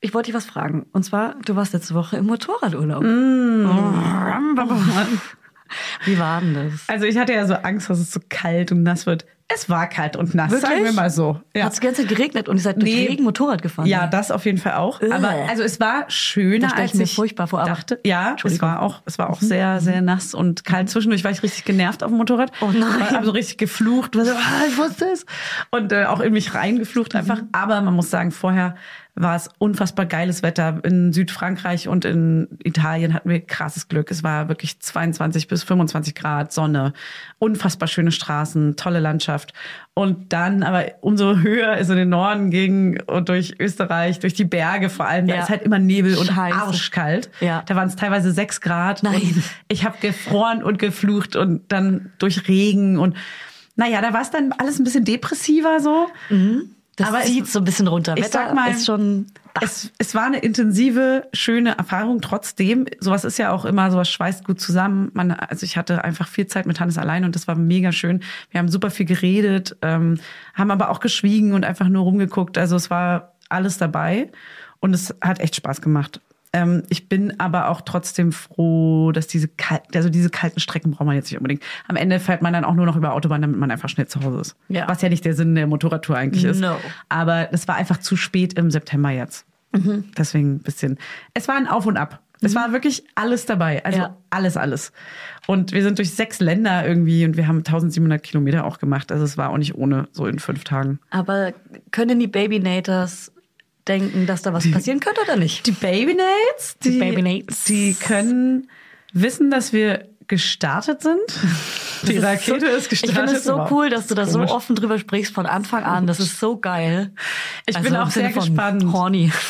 ich wollte dich was fragen. Und zwar, du warst letzte Woche im Motorradurlaub. Wie war denn das? Also ich hatte ja so Angst, dass es so kalt und nass wird. Es war kalt und nass, sagen wir mal so. Ja. Hat es die ganze Zeit geregnet und ihr seid durch Nee. Regen Motorrad gefahren? Ja, das auf jeden Fall auch. Ugh. Aber also es war schöner, Das stell ich als mir ich furchtbar vor, dachte. Ja, es war auch, es war auch sehr, sehr nass und kalt. Zwischendurch war ich richtig genervt auf dem Motorrad. Oh nein. Ich habe so richtig geflucht. So, ah, ich wusste es. Und äh, auch in mich reingeflucht einfach. Aber man muss sagen, vorher war es unfassbar geiles Wetter. In Südfrankreich und in Italien hatten wir krasses Glück. Es war wirklich 22 bis 25 Grad, Sonne, unfassbar schöne Straßen, tolle Landschaft. Und dann aber umso höher es in den Norden ging und durch Österreich, durch die Berge vor allem, da Ja. ist halt immer Nebel und Scheiße. arschkalt. Ja. Da waren es teilweise sechs Grad. Nein. Und ich habe gefroren und geflucht und dann durch Regen und naja, da war es dann alles ein bisschen depressiver so. Das Aber es- zieht so ein bisschen runter. ich Wetter sag mal, ist schon. Es, es war eine intensive, schöne Erfahrung. Trotzdem, sowas ist ja auch immer, sowas schweißt gut zusammen. Man, also ich hatte einfach viel Zeit mit Hannes allein und das war mega schön. Wir haben super viel geredet, ähm, haben aber auch geschwiegen und einfach nur rumgeguckt. Also es war alles dabei und es hat echt Spaß gemacht. Ähm, ich bin aber auch trotzdem froh, dass diese kalten, also diese kalten Strecken braucht man jetzt nicht unbedingt. Am Ende fährt man dann auch nur noch über Autobahn, damit man einfach schnell zu Hause ist. Ja. Was ja nicht der Sinn der Motorradtour eigentlich ist. No. Aber das war einfach zu spät im September jetzt. Mhm. Deswegen ein bisschen. Es war ein Auf und Ab. Es war wirklich alles dabei. Also Ja. alles, alles. Und wir sind durch sechs Länder irgendwie und wir haben 1700 Kilometer auch gemacht. Also es war auch nicht ohne, so in fünf Tagen. Aber können die Babynators denken, dass da was passieren könnte oder nicht? Die Babynates, Die Babynates. die können wissen, dass wir gestartet sind. Die Das Rakete so, ist gestartet. Ich finde es so cool, dass du da so offen drüber sprichst von Anfang an. Das ist so geil. Ich Also bin auch sehr gespannt. Horny.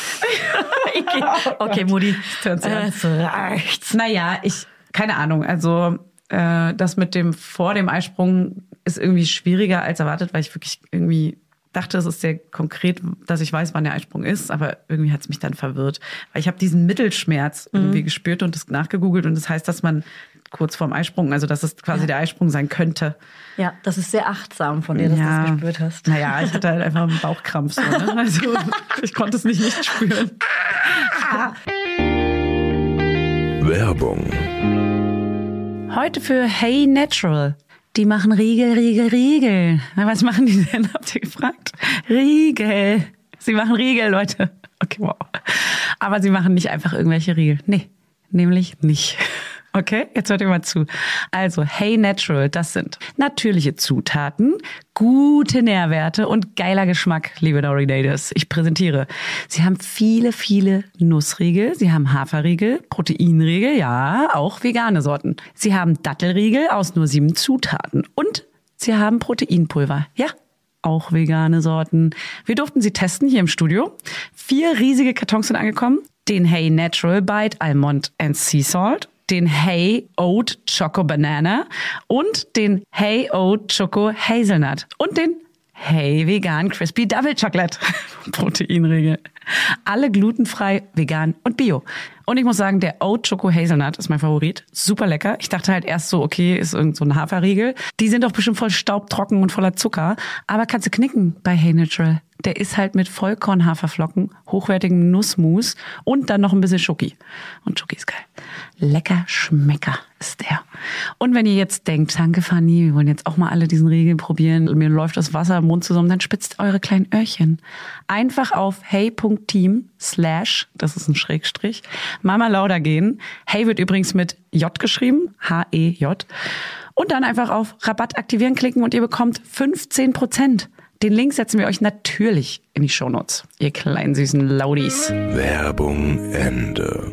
okay, you on. Es reicht. Naja, ich, keine Ahnung. Also, äh, das mit dem vor dem Eisprung ist irgendwie schwieriger als erwartet, weil ich wirklich irgendwie dachte, es ist sehr konkret, dass ich weiß, wann der Eisprung ist, aber irgendwie hat es mich dann verwirrt. Weil ich habe diesen Mittelschmerz irgendwie gespürt und das nachgegoogelt und das heißt, dass man kurz vorm Eisprung, also dass es quasi der Eisprung sein könnte. Ja, das ist sehr achtsam von dir, dass du das gespürt hast. Naja, ich hatte halt einfach einen Bauchkrampf. So, ne? Also ich konnte es nicht nicht spüren. Werbung. Heute für Hey Natural. Die machen Riegel, Riegel, Riegel. Na, was machen die denn? Habt ihr gefragt? Riegel. Sie machen Riegel, Leute. Okay, wow. Aber sie machen nicht einfach irgendwelche Riegel. Nee, nämlich nicht. Okay, jetzt hört ihr mal zu. Also, Hey Natural, das sind natürliche Zutaten, gute Nährwerte und geiler Geschmack, liebe Dory Daters. Ich präsentiere. Sie haben viele, viele Nussriegel, sie haben Haferriegel, Proteinriegel, ja, auch vegane Sorten. Sie haben Dattelriegel aus nur sieben Zutaten und sie haben Proteinpulver. Ja, auch vegane Sorten. Wir durften sie testen hier im Studio. Vier riesige Kartons sind angekommen. Den Hey Natural Bite Almond and Sea Salt, den Hey Oat Choco Banana und den Hey Oat Choco Hazelnut und den Hey Vegan Crispy Double Chocolate Proteinriegel. Alle glutenfrei, vegan und bio. Und ich muss sagen, der Oat Choco Hazelnut ist mein Favorit. Super lecker. Ich dachte halt erst so, okay, ist irgend so ein Haferriegel. Die sind doch bestimmt voll staubtrocken und voller Zucker. Aber kannst du knicken bei Hey Natural. Der ist halt mit Vollkornhaferflocken, hochwertigem Nussmus und dann noch ein bisschen Schoki. Und Schoki ist geil. Lecker Schmecker ist der. Und wenn ihr jetzt denkt, danke Fanny, wir wollen jetzt auch mal alle diesen Riegel probieren, mir läuft das Wasser im Mund zusammen, dann spitzt eure kleinen Öhrchen. Einfach auf hey.team slash, das ist ein Schrägstrich, Mama Lauda gehen. Hey wird übrigens mit J geschrieben, H-E-J. Und dann einfach auf Rabatt aktivieren klicken und ihr bekommt 15 Prozent. Den Link setzen wir euch natürlich in die Shownotes, ihr kleinen süßen Laudis. Werbung Ende.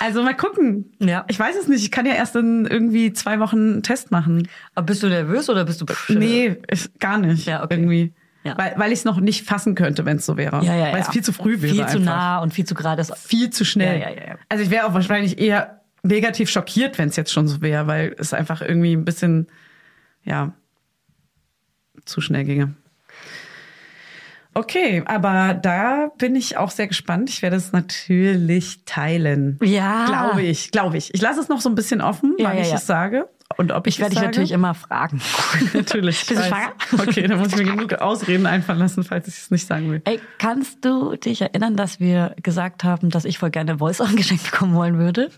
Also mal gucken. Ja. Ich weiß es nicht. Ich kann ja erst in irgendwie zwei Wochen einen Test machen. Aber bist du nervös oder bist du Nee, ist gar nicht. Ja, okay. Irgendwie. Ja. Weil, weil ich es noch nicht fassen könnte, wenn es so wäre. Ja, ja, weil es viel zu früh wäre. Viel zu einfach. nah und viel zu gerade. Viel zu schnell. Ja, ja, ja, ja. Also ich wäre auch wahrscheinlich eher negativ schockiert, wenn es jetzt schon so wäre, weil es einfach irgendwie ein bisschen, ja, zu schnell ginge. Okay, aber da bin ich auch sehr gespannt. Ich werde es natürlich teilen. Ja. Glaube ich, glaube ich. Ich lasse es noch so ein bisschen offen, Ja, wann ja, ich ja. es sage und ob ich, Ich werde dich natürlich immer fragen. Natürlich. Bist du schwanger? Okay, dann muss ich mir genug Ausreden einfallen lassen, falls ich es nicht sagen will. Ey, kannst du dich erinnern, dass wir gesagt haben, dass ich voll gerne Voice-Sachen geschenkt bekommen wollen würde?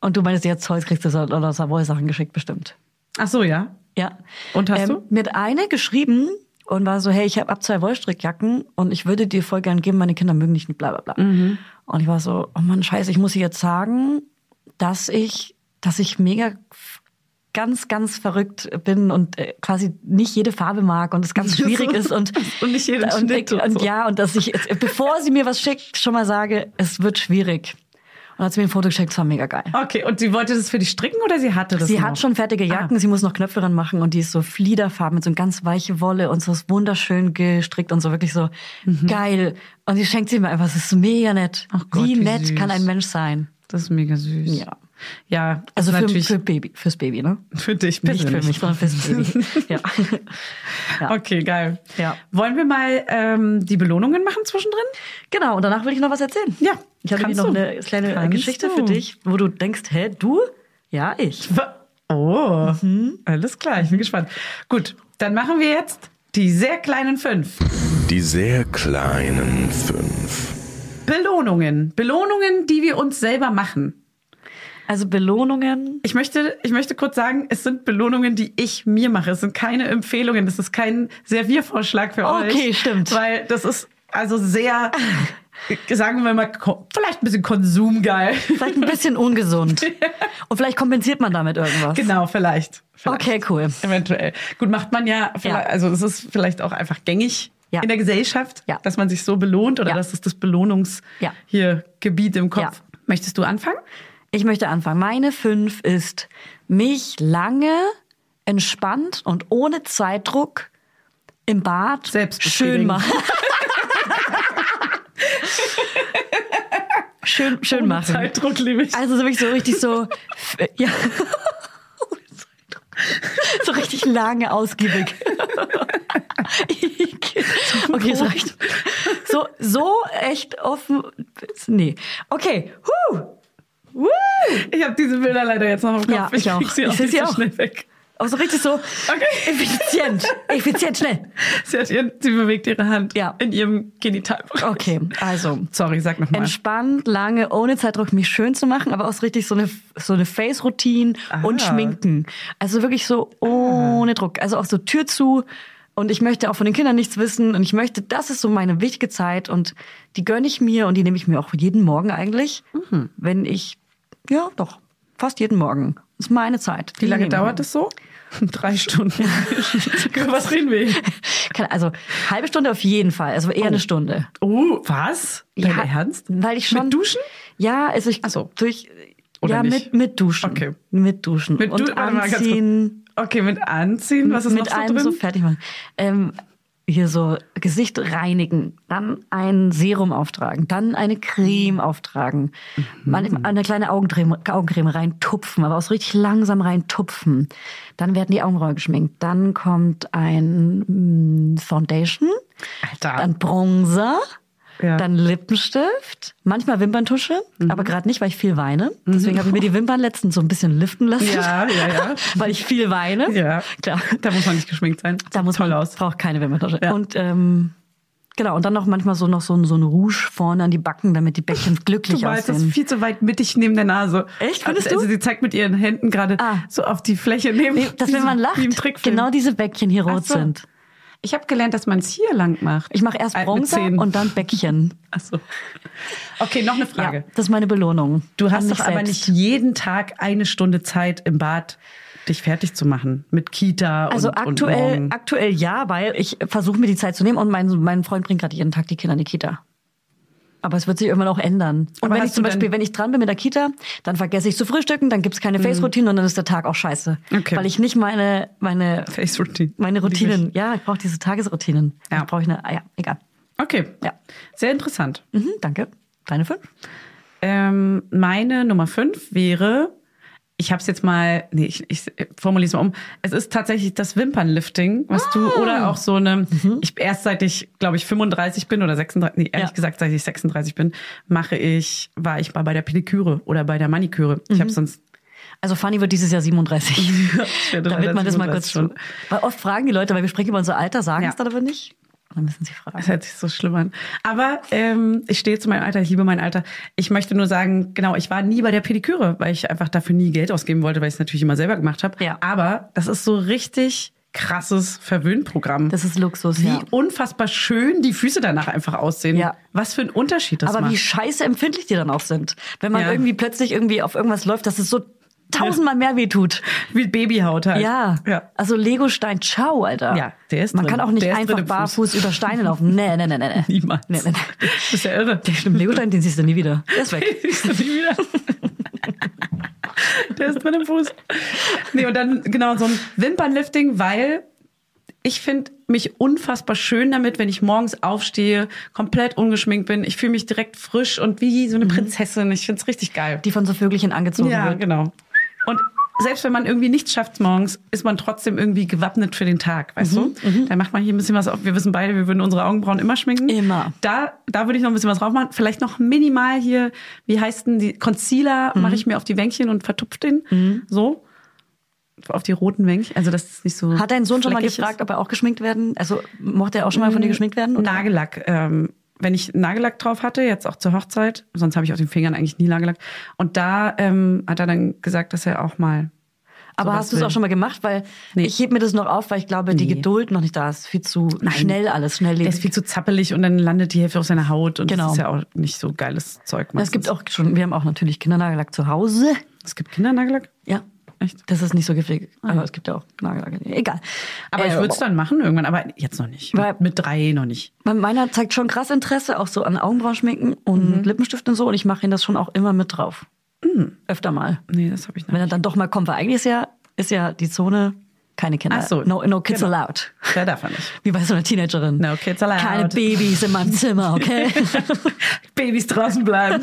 Und du meinst, jetzt heute kriegst du so Voice-Sachen geschickt, bestimmt. Ach so, ja. Ja. Und hast ähm, du? Mir hat eine geschrieben und war so, hey, ich habe ab zwei Wollstrickjacken und ich würde dir voll gern geben, meine Kinder mögen dich nicht, bla bla bla. Mhm. Und ich war so, oh Mann, scheiße, ich muss ihr jetzt sagen, dass ich, dass ich mega ganz, ganz verrückt bin und äh, quasi nicht jede Farbe mag und es ganz schwierig ist und, Und nicht jeden und, Schnitt und und so. ja, und dass ich, jetzt, bevor sie mir was schickt, schon mal sage, es wird schwierig. Und hat sie mir ein Foto geschickt, das war mega geil. Okay, und sie wollte das für dich stricken oder sie hatte das Sie noch? hat schon fertige Jacken, sie muss noch Knöpfe dran machen und die ist so Fliederfarben mit so ganz weiche Wolle und so ist wunderschön gestrickt und so wirklich so geil. Und die schenkt sie mir einfach, es ist mega nett. Ach Gott, wie wie nett süß. kann ein Mensch sein? Das ist mega süß. Ja. Ja, Also für, natürlich für Baby, fürs Baby, ne? für dich Nicht für persönlich. mich, sondern fürs Baby. ja. ja. Okay, geil. Ja. Wollen wir mal ähm, die Belohnungen machen zwischendrin? Genau, und danach will ich noch was erzählen. Ja, Ich habe noch du. eine kleine Kannst Geschichte du. für dich, wo du denkst, hä, du? Ja, ich. Oh, Mhm. alles klar, ich bin gespannt. Gut, dann machen wir jetzt die sehr kleinen fünf. Die sehr kleinen fünf. Belohnungen. Belohnungen, die wir uns selber machen. Also Belohnungen. Ich möchte, ich möchte kurz sagen, es sind Belohnungen, die ich mir mache. Es sind keine Empfehlungen. Das ist kein Serviervorschlag für euch. Okay, stimmt. Weil das ist also sehr, sagen wir mal, vielleicht ein bisschen konsumgeil. Vielleicht ein bisschen ungesund. Und vielleicht kompensiert man damit irgendwas. Genau, vielleicht. vielleicht. Okay, cool. Eventuell. Gut, macht man ja, vielleicht, Ja. also es ist vielleicht auch einfach gängig Ja. in der Gesellschaft, Ja. dass man sich so belohnt oder das ist das Belohnungs Ja. hier Gebiet im Kopf. Möchtest du anfangen? Ich möchte anfangen. Meine fünf ist, mich lange, entspannt und ohne Zeitdruck im Bad schön machen. Schön, schön Ohne machen. Zeitdruck liebe ich. Also so wirklich so richtig so, ja. So richtig lange, ausgiebig. Okay, es reicht. So, so echt offen. Nee. Okay. Huh. Woo. Ich habe diese Bilder leider jetzt noch im Kopf. Ja, ich auch. krieg sie Ich auch seh nicht sie so auch. schnell weg. Aber so richtig so Okay. effizient. Effizient, schnell. Sie, hat ihren, sie bewegt ihre Hand Ja. in ihrem Genitalbereich. Okay, also. Sorry, sag nochmal. Entspannt, lange, ohne Zeitdruck, mich schön zu machen, aber auch so richtig so eine, so eine Face-Routine und Ah. Schminken. Also wirklich so ohne Druck. Also auch so Tür zu. Und ich möchte auch von den Kindern nichts wissen. Und ich möchte, das ist so meine wichtige Zeit. Und die gönne ich mir und die nehme ich mir auch jeden Morgen eigentlich. Mhm. Wenn ich, ja, doch, fast jeden Morgen. Das ist meine Zeit. Wie lange dauert das so? Drei Stunden. Was reden wir? Also halbe Stunde auf jeden Fall. Also eher eine Stunde. Oh, was? Dein Ernst? Weil ich schon. Mit Duschen? Ja, also ich so. durch. Oder ja, nicht? mit, mit Duschen. Okay. Mit Duschen. Mit und Du- kurz. anziehen. Okay, mit Anziehen, was ist mit noch so allem drin? so fertig machen. Ähm, hier so Gesicht reinigen, dann ein Serum auftragen, dann eine Creme auftragen, Mhm. manchmal eine kleine Augencreme, Augencreme reintupfen, aber auch so richtig langsam reintupfen. Dann werden die Augenbrauen geschminkt. Dann kommt ein mm, Foundation, Alter. dann Bronzer, Ja. dann Lippenstift, manchmal Wimperntusche, Mhm. aber gerade nicht, weil ich viel weine. Deswegen habe ich mir die Wimpern letztens so ein bisschen liften lassen. Ja, ja, ja. weil ich viel weine. Ja. Klar. Da muss man nicht geschminkt sein. Da muss Toll man aus. braucht keine Wimperntusche. Ja. Und ähm, genau, und dann noch manchmal so noch so ein, so ein Rouge vorne an die Backen, damit die Bäckchen glücklich Du malst das aussehen. viel zu weit mittig neben der Nase. Echt? Findest also, du? sie zeigt mit ihren Händen gerade Ah. so auf die Fläche neben. Nee, dass wenn man lacht, genau diese Bäckchen hier rot so. sind. Ich habe gelernt, dass man es hier lang macht. Ich mache erst Äh, Bronzer Zähnen. und dann Bäckchen. Ach so. Okay, noch eine Frage. Ja, das ist meine Belohnung. Du hast doch aber nicht jeden Tag eine Stunde Zeit im Bad, dich fertig zu machen mit Kita Also und, aktuell, und aktuell ja, weil ich versuche mir die Zeit zu nehmen und mein, mein Freund bringt gerade jeden Tag die Kinder in die Kita. Aber es wird sich irgendwann auch ändern. Und Aber wenn ich zum Beispiel, wenn ich dran bin mit der Kita, dann vergesse ich zu frühstücken, dann gibt's keine Face-Routine und dann ist der Tag auch scheiße. Mhm. Okay. Weil ich nicht meine, meine, Face Routine. meine Routinen, ja, ich brauche diese Tagesroutinen. Ja. Brauche ich eine, ah ja, egal. Okay. Ja. Sehr interessant. Mhm, danke. Deine fünf? Ähm, meine Nummer fünf wäre, ich habe es jetzt mal, nee, ich, ich formuliere es mal um. Es ist tatsächlich das Wimpernlifting, was du Ah. oder auch so eine. Mhm. Ich erst seit ich, glaube ich, 35 bin oder 36, nee, ehrlich Ja. gesagt, seit ich 36 bin, mache ich, war ich mal bei der Pediküre oder bei der Maniküre. Ich Mhm. habe sonst Also Fanny wird dieses Jahr 37. Ich werde Damit man das mal 37 kurz schon. schon. Weil oft fragen die Leute, weil wir sprechen über unser Alter, sagen Ja. es dann aber nicht. Dann müssen sie fragen. Das hört sich so schlimm an. Aber ähm, ich stehe zu meinem Alter, ich liebe mein Alter. Ich möchte nur sagen, genau, ich war nie bei der Pediküre, weil ich einfach dafür nie Geld ausgeben wollte, weil ich es natürlich immer selber gemacht habe. Ja. Aber das ist so richtig krasses Verwöhnprogramm. Das ist Luxus, wie ja. unfassbar schön die Füße danach einfach aussehen. Ja. Was für ein Unterschied das Aber macht. wie scheiße empfindlich die dann auch sind. Wenn man Ja. irgendwie plötzlich irgendwie auf irgendwas läuft, dass es so tausendmal mehr weh tut. wie Babyhaut halt. Ja. ja. Also Legostein, ciao, Alter. Ja, der ist Man drin. kann auch nicht Der einfach barfuß über Steine laufen. Nee, nee, nee, nee. nee. Niemals. Nee, nee, nee. Das ist ja irre. Der stimmt, Legostein, den siehst du nie wieder. Der ist weg. Siehst du nie wieder. Der ist drin im Fuß. Nee, und dann genau so ein Wimpernlifting, weil ich finde mich unfassbar schön damit, wenn ich morgens aufstehe, komplett ungeschminkt bin. Ich fühle mich direkt frisch und wie so eine Prinzessin. Ich finde es richtig geil. Die von so Vögelchen angezogen ja, wird. genau. Und selbst wenn man irgendwie nichts schafft morgens, ist man trotzdem irgendwie gewappnet für den Tag, weißt Mhm, du? Da macht man hier ein bisschen was auf. Wir wissen beide, wir würden unsere Augenbrauen immer schminken. Immer. Da, da würde ich noch ein bisschen was drauf machen. Vielleicht noch minimal hier, wie heißt denn die Concealer, Mhm. mache ich mir auf die Wänkchen und vertupfe den. So. Auf die roten Wänkchen. Also, das ist nicht so. Hat dein Sohn schon mal fleckig ist. gefragt, ob er auch geschminkt werden? Also mochte er auch schon mal von dir geschminkt werden? oder? Nagellack. Ähm, wenn ich Nagellack drauf hatte, jetzt auch zur Hochzeit, sonst habe ich auf den Fingern eigentlich nie Nagellack. Und da ähm, hat er dann gesagt, dass er auch mal. Aber hast du es auch schon mal gemacht? Weil Nee. ich heb mir das noch auf, weil ich glaube, die Nee. Geduld noch nicht da ist. Viel zu schnell alles, schnell Der ist viel zu zappelig und dann landet die Hälfte auf seiner Haut und Genau. das ist ja auch nicht so geiles Zeug. es gibt auch schon, wir haben auch natürlich Kindernagellack zu Hause. es gibt Kindernagellack. Ja. Echt? Das ist nicht so giftig. Aber es gibt ja auch Nagellack. Egal. Aber ich Äh, würde es dann machen irgendwann, aber jetzt noch nicht. Weil- Mit, drei noch nicht. Mein- Meiner zeigt schon krass Interesse, auch so an Augenbrauenschminken und Mhm. Lippenstift und so. Und ich mache ihn das schon auch immer mit drauf. Mhm. Öfter mal. Nee, das habe ich noch Wenn er nicht. dann doch mal kommt, weil eigentlich ist ja, ist ja die Zone keine Kinder. Ach so, no, no kids genau. allowed. Der darf er nicht. Wie bei so einer Teenagerin. No kids allowed. Keine Babys in meinem Zimmer, okay? Babys draußen bleiben.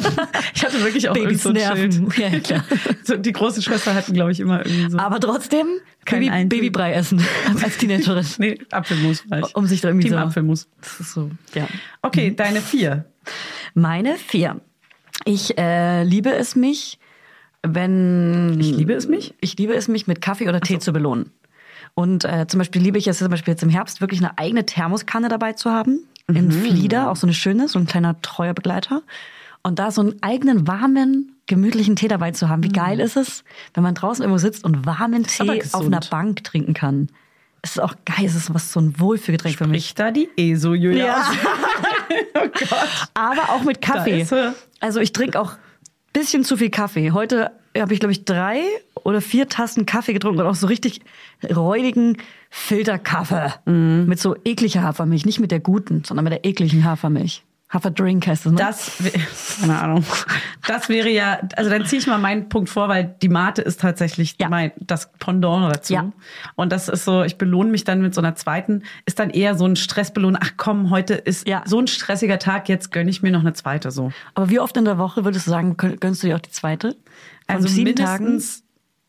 Ich hatte wirklich auch Babys so ein nerven. Schild. Ja, klar. So, die große Schwester hatten, glaube ich, immer irgendwie so. Aber trotzdem Baby, Einzel- Babybrei essen als Teenagerin. nee, Apfelmus vielleicht. Um sich da irgendwie Team so- Apfelmus. Das ist so, ja. Okay, deine vier. Meine vier. Ich äh, liebe es mich, wenn Ich liebe es mich? ich liebe es mich mit Kaffee oder Tee zu belohnen. Und äh, zum Beispiel liebe ich es zum Beispiel jetzt im Herbst wirklich eine eigene Thermoskanne dabei zu haben in Flieder, auch so eine schöne, so ein kleiner treuer Begleiter. Und da so einen eigenen warmen, gemütlichen Tee dabei zu haben. Wie geil ist es, wenn man draußen irgendwo sitzt und warmen Tee auf einer Bank trinken kann. Es ist auch geil, es ist was so ein Wohlfühlgetränk für mich. Ich da die ESO, Julia. Ja. oh Gott. Aber auch mit Kaffee. Also ich trinke auch bisschen zu viel Kaffee. Heute habe ich, glaube ich, drei oder vier Tassen Kaffee getrunken und auch so richtig räudigen Filterkaffee. Mhm. Mit so ekliger Hafermilch. Nicht mit der guten, sondern mit der ekligen Hafermilch. Haferdrink heißt es, ne? Das, keine Ahnung. Das wäre ja, also dann ziehe ich mal meinen Punkt vor, weil die Mate ist tatsächlich Ja. mein, das Pendant dazu. Ja. Und das ist so, ich belohne mich dann mit so einer zweiten, ist dann eher so ein Stressbelohn. Ach komm, heute ist Ja. so ein stressiger Tag, jetzt gönne ich mir noch eine zweite so. Aber wie oft in der Woche würdest du sagen, gön- gönnst du dir auch die zweite? Also sieben Tagen? mindestens,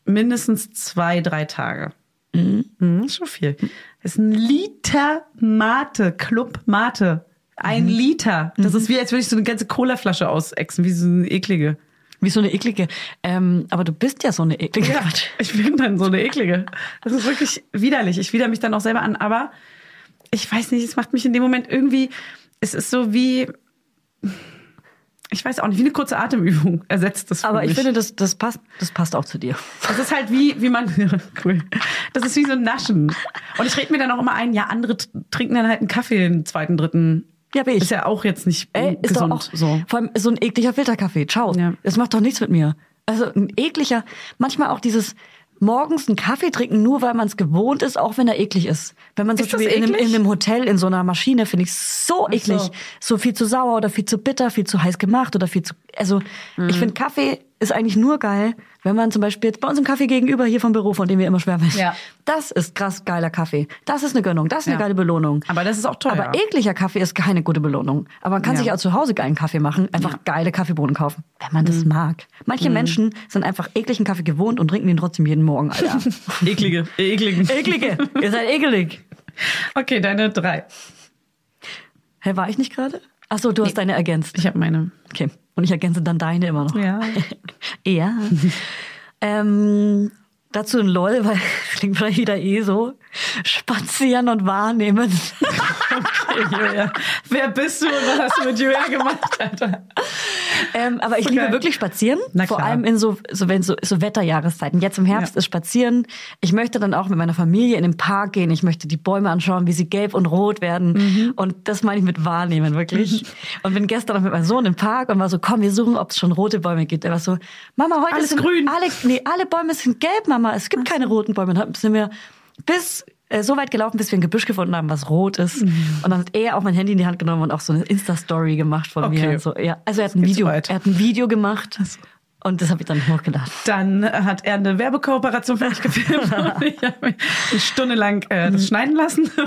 mindestens zwei, drei Tage. Mhm. ist schon viel. Das ist ein Liter Mate, Club Mate. Ein Liter. Das ist wie, als würde ich so eine ganze Colaflasche ausexen, wie so eine eklige. Wie so eine eklige. Ähm, aber du bist ja so eine eklige. Ja, ich bin dann so eine eklige. Das ist wirklich widerlich. Ich widere mich dann auch selber an, aber ich weiß nicht, es macht mich in dem Moment irgendwie, es ist so wie, ich weiß auch nicht, wie eine kurze Atemübung ersetzt das für Aber mich. ich finde, das, das, passt, das passt auch zu dir. Das ist halt wie, wie man, cool. Das ist wie so ein Naschen. Und ich rede mir dann auch immer ein, ja, andere trinken dann halt einen Kaffee, den zweiten, dritten. Ja, bin ich. Ist ja auch jetzt nicht Ey, ist gesund. doch auch, so. Vor allem so ein ekliger Filterkaffee. Ciao. Ja. Das macht doch nichts mit mir. Also ein ekliger, manchmal auch dieses morgens einen Kaffee trinken, nur weil man es gewohnt ist, auch wenn er eklig ist. Wenn man zum Beispiel in einem, in einem Hotel in so einer Maschine finde ich so eklig. so. So. viel zu sauer oder viel zu bitter, viel zu heiß gemacht oder viel zu. Also Mhm. ich finde Kaffee ist eigentlich nur geil, wenn man zum Beispiel jetzt bei uns im Kaffee gegenüber hier vom Büro, von dem wir immer schwärmen. Ja. Das ist krass geiler Kaffee. Das ist eine Gönnung. Das ist eine Ja. geile Belohnung. Aber das ist auch teuer. Aber ekliger Kaffee ist keine gute Belohnung. Aber man kann Ja. sich auch zu Hause geilen Kaffee machen, einfach geile Kaffeebohnen kaufen, wenn man das mag. Manche Menschen sind einfach ekligen Kaffee gewohnt und trinken den trotzdem jeden Morgen, Alter. Eklige, ekligen. Eklige, ihr seid ekelig. Okay, deine drei. Hä, war ich nicht gerade? Ach so, du hast deine ergänzt. Ich habe meine. Okay. Und ich ergänze dann deine immer noch. Ja. ja. ähm, dazu ein LOL, weil klingt vielleicht wieder eh so. Spazieren und wahrnehmen. Okay, Julia. Wer bist du und was hast du mit Julia gemacht, Alter? Ähm, aber ich So liebe wirklich Spazieren. Vor allem in so, so, wenn so, so Wetterjahreszeiten. Jetzt im Herbst Ja. ist Spazieren. Ich möchte dann auch mit meiner Familie in den Park gehen. Ich möchte die Bäume anschauen, wie sie gelb und rot werden. Mhm. Und das meine ich mit wahrnehmen, wirklich. und bin gestern noch mit meinem Sohn im Park und war so, komm, wir suchen, ob es schon rote Bäume gibt. Er war so, Mama, heute Alles sind grün. Alle, nee, alle Bäume sind gelb, Mama. Es gibt keine roten Bäume. Und dann sind wir bis äh, so weit gelaufen, bis wir ein Gebüsch gefunden haben, was rot ist. Mhm. Und dann hat er auch mein Handy in die Hand genommen und auch so eine Insta-Story gemacht von Okay. mir. Und so. ja, also er hat ein Video, weit. er hat ein Video gemacht und das habe ich dann hochgeladen. Dann hat er eine Werbekooperation für mich gefilmt und ich habe mich eine Stunde lang äh, das schneiden lassen.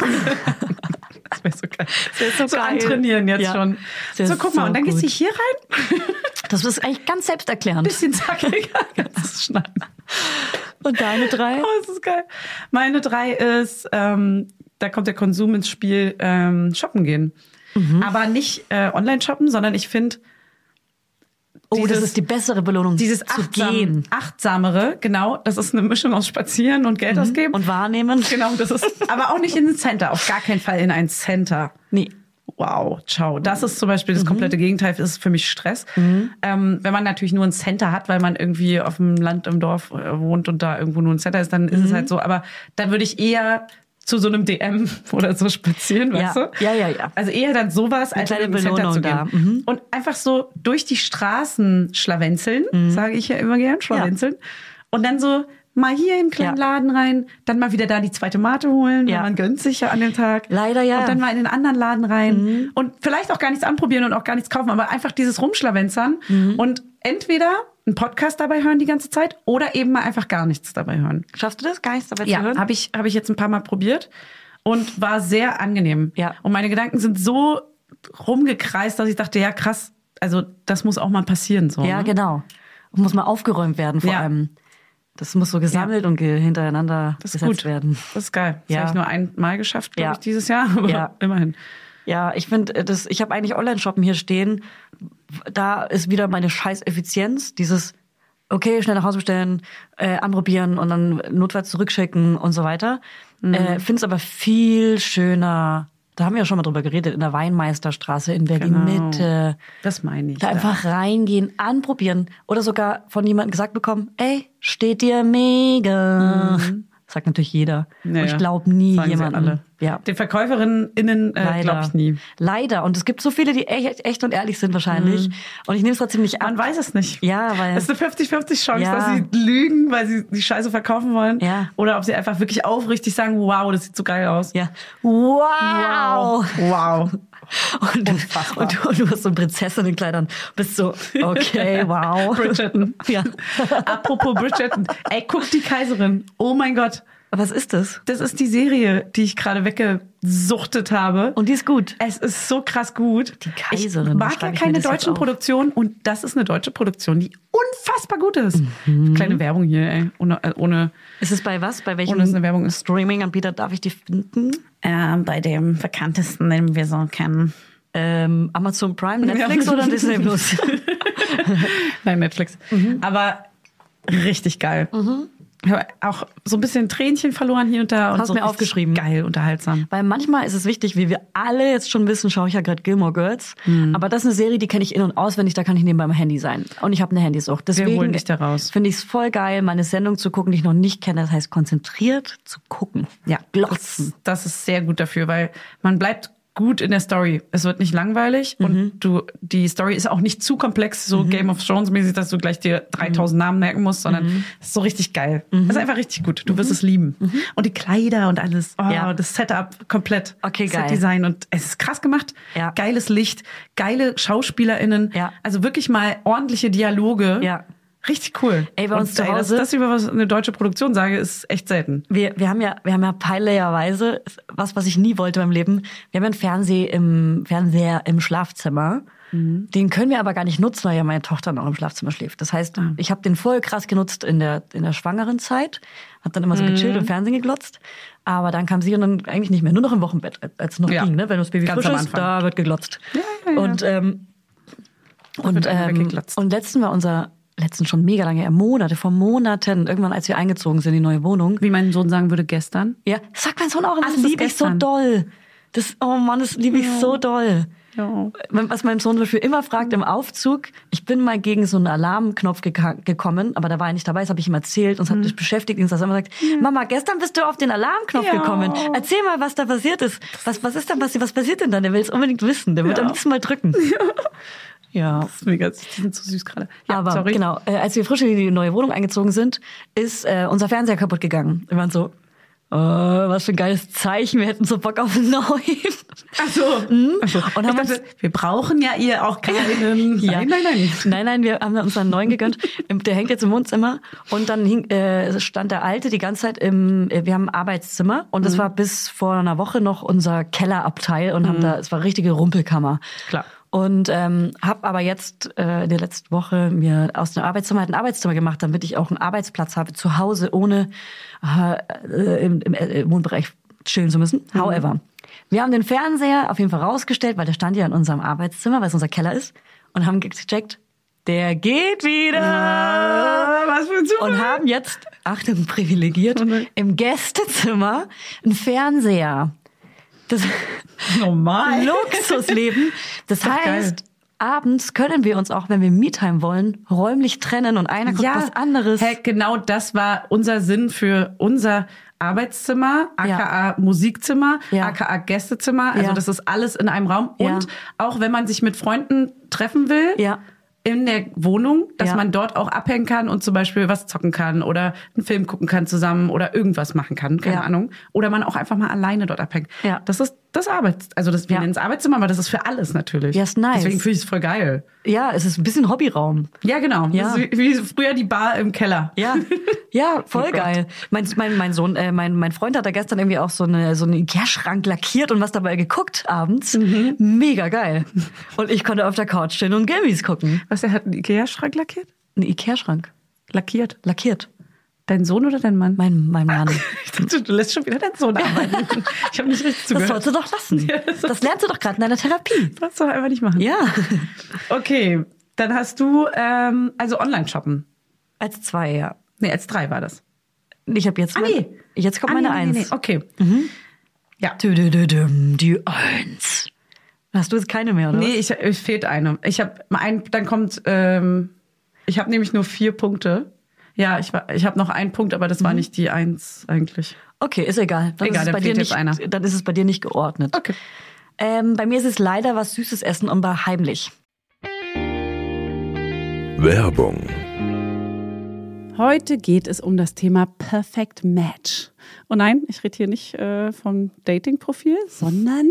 Das wäre so geil. Das wär so so geil. antrainieren jetzt Ja. schon. So, guck mal, so und dann gehst du gut. hier rein, Das ist eigentlich ganz selbsterklärend. bisschen zackiger, du schneiden. Und deine drei? Oh, das ist geil. Meine drei ist, ähm, da kommt der Konsum ins Spiel, ähm, shoppen gehen. Mhm. Aber nicht äh, online shoppen, sondern ich finde, Oh, das dieses- ist die bessere Belohnung, dieses achtsam, gehen achtsamere, genau, das ist eine Mischung aus Spazieren und Geld ausgeben. und wahrnehmen. Genau, das ist, aber auch nicht in ein Center, auf gar keinen Fall in ein Center. Nee. Wow, ciao. Das ist zum Beispiel das komplette Gegenteil, das ist für mich Stress. Ähm, wenn man natürlich nur ein Center hat, weil man irgendwie auf dem Land, im Dorf äh, wohnt und da irgendwo nur ein Center ist, dann ist es halt so. Aber da würde ich eher zu so einem DM oder so spazieren, Ja. weißt du? Ja, ja, ja. Also eher dann sowas, als kleine in ein Center Belohnung zu da. gehen. Mhm. Und einfach so durch die Straßen schlawenzeln, Mhm. sage ich ja immer gern, schlawenzeln. Und dann so mal hier in einen kleinen Ja. Laden rein, dann mal wieder da die zweite Mate holen, Ja. man gönnt sich ja an dem Tag. Leider ja. Mhm. Und dann mal in den anderen Laden rein und vielleicht auch gar nichts anprobieren und auch gar nichts kaufen, aber einfach dieses Rumschlawenzern Mhm. und entweder einen Podcast dabei hören die ganze Zeit oder eben mal einfach gar nichts dabei hören. Schaffst du das gar nichts dabei zu Ja, hören? habe ich, hab ich jetzt ein paar Mal probiert und war sehr angenehm. Ja. Und meine Gedanken sind so rumgekreist, dass ich dachte, ja krass, also das muss auch mal passieren. So, Ja, ne? genau. Muss mal aufgeräumt werden vor Ja. allem. Das muss so gesammelt und ge hintereinander Das ist gesetzt gut. werden. Das ist geil. Das Ja. habe ich nur einmal geschafft, glaube Ja. ich, dieses Jahr. Aber Ja. immerhin. Ja, ich finde, das, ich habe eigentlich Online-Shoppen hier stehen. Da ist wieder meine scheiß Effizienz. Dieses, okay, schnell nach Hause bestellen, äh, anprobieren und dann notfalls zurückschicken und so weiter. Mhm. Äh, finde es aber viel schöner. Da haben wir ja schon mal drüber geredet, in der Weinmeisterstraße in Berlin-Mitte. Das meine ich. Da einfach reingehen, anprobieren oder sogar von jemandem gesagt bekommen, ey, steht dir mega. Sagt natürlich jeder. Mhm. Ja, und ich glaube nie jemanden. Ja. Den Verkäuferinnen innen äh, glaube ich nie. Leider. Und es gibt so viele, die echt, echt und ehrlich sind wahrscheinlich. Und ich nehme es trotzdem nicht ab. Man weiß es nicht. Ja, weil. Es ist eine 50-50 Chance, Ja. dass sie lügen, weil sie die Scheiße verkaufen wollen. Ja. Oder ob sie einfach wirklich aufrichtig sagen, wow, das sieht so geil aus. ja. Wow. Wow. Und, und, und du hast so Prinzessinnenkleidern. Bist so, okay, wow. Bridgerton. Ja. Apropos Bridgerton. Ey, guck die Kaiserin. Oh mein Gott. Was ist das? Das ist die Serie, die ich gerade weggesuchtet habe. Und die ist gut. Es ist so krass gut. Die Kaiserin, Ich mag ja keine deutschen. Produktionen und das ist eine deutsche Produktion, die unfassbar gut ist. Mhm. Kleine Werbung hier, ey. Ohne, äh, ohne Ist es bei was? Bei welchem Ohne eine Werbung ist. Streaming-Anbieter darf ich die finden? Äh, bei dem bekanntesten, den wir so kennen. Ähm, Amazon Prime, Netflix Ja. oder Disney Plus? Nein, Netflix. Mhm. Aber richtig geil. Habe auch so ein bisschen Tränchen verloren hier und da. Und Hast so mir aufgeschrieben. Geil, unterhaltsam. Weil manchmal ist es wichtig, wie wir alle jetzt schon wissen, schaue ich ja gerade Gilmore Girls. Mhm. Aber das ist eine Serie, die kenne ich in- und auswendig, da kann ich nebenbei am Handy sein. Und ich habe eine Handysucht. Deswegen holen dich da raus. Finde ich es voll geil, meine Sendung zu gucken, die ich noch nicht kenne. Das heißt, konzentriert zu gucken. Ja, Glotzen. Das, das ist sehr gut dafür, weil man bleibt gut in der Story. Es wird nicht langweilig Mhm. und du die Story ist auch nicht zu komplex, so Game of Thrones mäßig, dass du gleich dir 3000 Namen merken musst, sondern Mhm. es ist so richtig geil. Es ist einfach richtig gut. Du wirst es lieben. Und die Kleider und alles, oh, Ja. das Setup komplett. Okay, geil. Setdesign und es ist krass gemacht. Ja. Geiles Licht, geile SchauspielerInnen. Ja. Also wirklich mal ordentliche Dialoge. Ja. Richtig cool. Ey, bei uns und, zu ey, Hause- Das, das über was eine deutsche Produktion sage, ist echt selten. Wir, wir haben ja, wir haben ja peinlicherweise was, was ich nie wollte beim Leben. Wir haben ja einen Fernseher im, Fernseher im Schlafzimmer. Mhm. Den können wir aber gar nicht nutzen, weil ja meine Tochter noch im Schlafzimmer schläft. Das heißt, Ah. ich habe den voll krass genutzt in der, in der schwangeren Zeit. Hab dann immer so gechillt Mhm. und Fernsehen geglotzt. Aber dann kam sie und dann eigentlich nicht mehr. Nur noch im Wochenbett, als es noch Ja. ging, ne? Wenn das Baby Ganz frisch am ist, da wird geglotzt. ja, ja. Und, ähm, und, ähm, und letzten war unser, letzten schon mega lange, ja, Monate, vor Monaten, irgendwann als wir eingezogen sind in die neue Wohnung, Wie mein Sohn sagen würde, gestern. ja, sagt mein Sohn auch, immer, Ach, das das liebe ich so doll. Das, oh Mann, das liebe ich so doll. Ja. Was mein Sohn dafür immer fragt im Aufzug, ich bin mal gegen so einen Alarmknopf geka- gekommen, aber da war er nicht dabei, das habe ich ihm erzählt und es hat mich beschäftigt, und er immer sagt, Mama, gestern bist du auf den Alarmknopf Ja. gekommen. Erzähl mal, was da passiert ist. Was, was ist denn passiert? Was passiert denn da? Der will es unbedingt wissen. Der wird Ja. am liebsten mal drücken. Ja. Das ist mega, die sind so süß gerade. Ja, Aber sorry. genau, äh, als wir frisch in die neue Wohnung eingezogen sind, ist äh, unser Fernseher kaputt gegangen. Wir waren so, äh, was für ein geiles Zeichen, wir hätten so Bock auf einen neuen. Also, also Und ich haben dachte, wir brauchen ja ihr auch keinen. Ja. Nein, nein, nein. Nein, nein, wir haben uns einen neuen gegönnt. Der hängt jetzt im Wohnzimmer und dann hing, äh, stand der alte die ganze Zeit im, äh, wir haben ein Arbeitszimmer und Mhm. das war bis vor einer Woche noch unser Kellerabteil und haben da, es war richtige Rumpelkammer. Mhm. Klar. Und ähm, habe aber jetzt äh, in der letzten Woche mir aus dem Arbeitszimmer halt ein Arbeitszimmer gemacht, damit ich auch einen Arbeitsplatz habe zu Hause, ohne äh, im, im, äh, im Wohnbereich chillen zu müssen. Mhm. However, wir haben den Fernseher auf jeden Fall rausgestellt, weil der stand ja in unserem Arbeitszimmer, weil es unser Keller ist, und haben gecheckt, der geht wieder. was für ein Zufall. Und haben jetzt, Achtung, privilegiert, Oh im Gästezimmer einen Fernseher. Das Normal. Luxusleben. Das geil. heißt, abends können wir uns auch, wenn wir Me-Time wollen, räumlich trennen und einer guckt was anderes. Hey, genau das war unser Sinn für unser Arbeitszimmer, aka Musikzimmer, Ja. aka Gästezimmer. Also Ja. das ist alles in einem Raum. Ja. Und auch wenn man sich mit Freunden treffen will, Ja. In der Wohnung, dass Ja. man dort auch abhängen kann und zum Beispiel was zocken kann oder einen Film gucken kann zusammen oder irgendwas machen kann, keine Ja. Ahnung. Oder man auch einfach mal alleine dort abhängt. Ja. Das ist das Arbeits, also das, wir Ja. nennen es Arbeitszimmer, aber das ist für alles natürlich. Ja, ist nice. Deswegen finde ich es voll geil. Ja, es ist ein bisschen Hobbyraum. Ja, genau. Ja. Wie, wie früher die Bar im Keller. Ja, ja, voll Oh geil. Mein, mein, mein Sohn, äh, mein, mein Freund hat da gestern irgendwie auch so eine so einen Ikea-Schrank lackiert und was dabei geguckt abends. Mhm. Mega geil. Und ich konnte auf der Couch stehen und Gammys gucken. Was, der hat einen Ikea-Schrank lackiert? Ein Ikea-Schrank. Lackiert. Lackiert. Dein Sohn oder dein Mann? Mein, mein Mann. Ich dachte, du lässt schon wieder deinen Sohn arbeiten. Ich habe nicht richtig Das zugehört. sollst du doch lassen. Ja, das- Das lernst du doch gerade in deiner Therapie. Das soll einfach nicht machen. Ja. Okay, dann hast du ähm, also Online-Shoppen. Als zwei, ja. Nee, als drei war das. Ich habe jetzt Ah, mein- nee. Jetzt kommt Ah, meine nee, nee, Eins. nee, Okay. Ja. Tüdüdüdüm, Die Eins. Hast du jetzt keine mehr, oder? Nee, ich, ich fehlt eine. Ich habe ein, dann kommt, ähm, ich habe nämlich nur vier Punkte. Ja, ich, war- ich habe noch einen Punkt, aber das war nicht die Eins eigentlich. Okay, ist egal. Dann Egal, ist es bei dir nicht, einer. Dann ist es bei dir nicht geordnet. Okay. Ähm, bei mir ist es leider was Süßes essen und war heimlich. Werbung, Heute geht es um das Thema Perfect Match. Und nein, ich rede hier nicht äh, vom Dating-Profil, sondern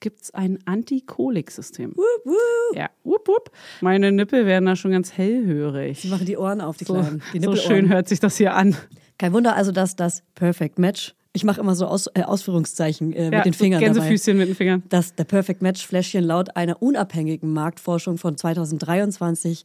gibt es ein Antikoliksystem. Ja, wup, wup. Meine Nippel werden da schon ganz hellhörig. Sie machen die Ohren auf, die So, Kleinen. Die so schön hört sich das hier an. Kein Wunder also, dass das Perfect Match, ich mache immer so Aus, äh, Ausführungszeichen äh, Ja, mit den so Fingern dabei, Gänsefüßchen mit den Fingern. dass der Perfect Match Fläschchen laut einer unabhängigen Marktforschung von 2023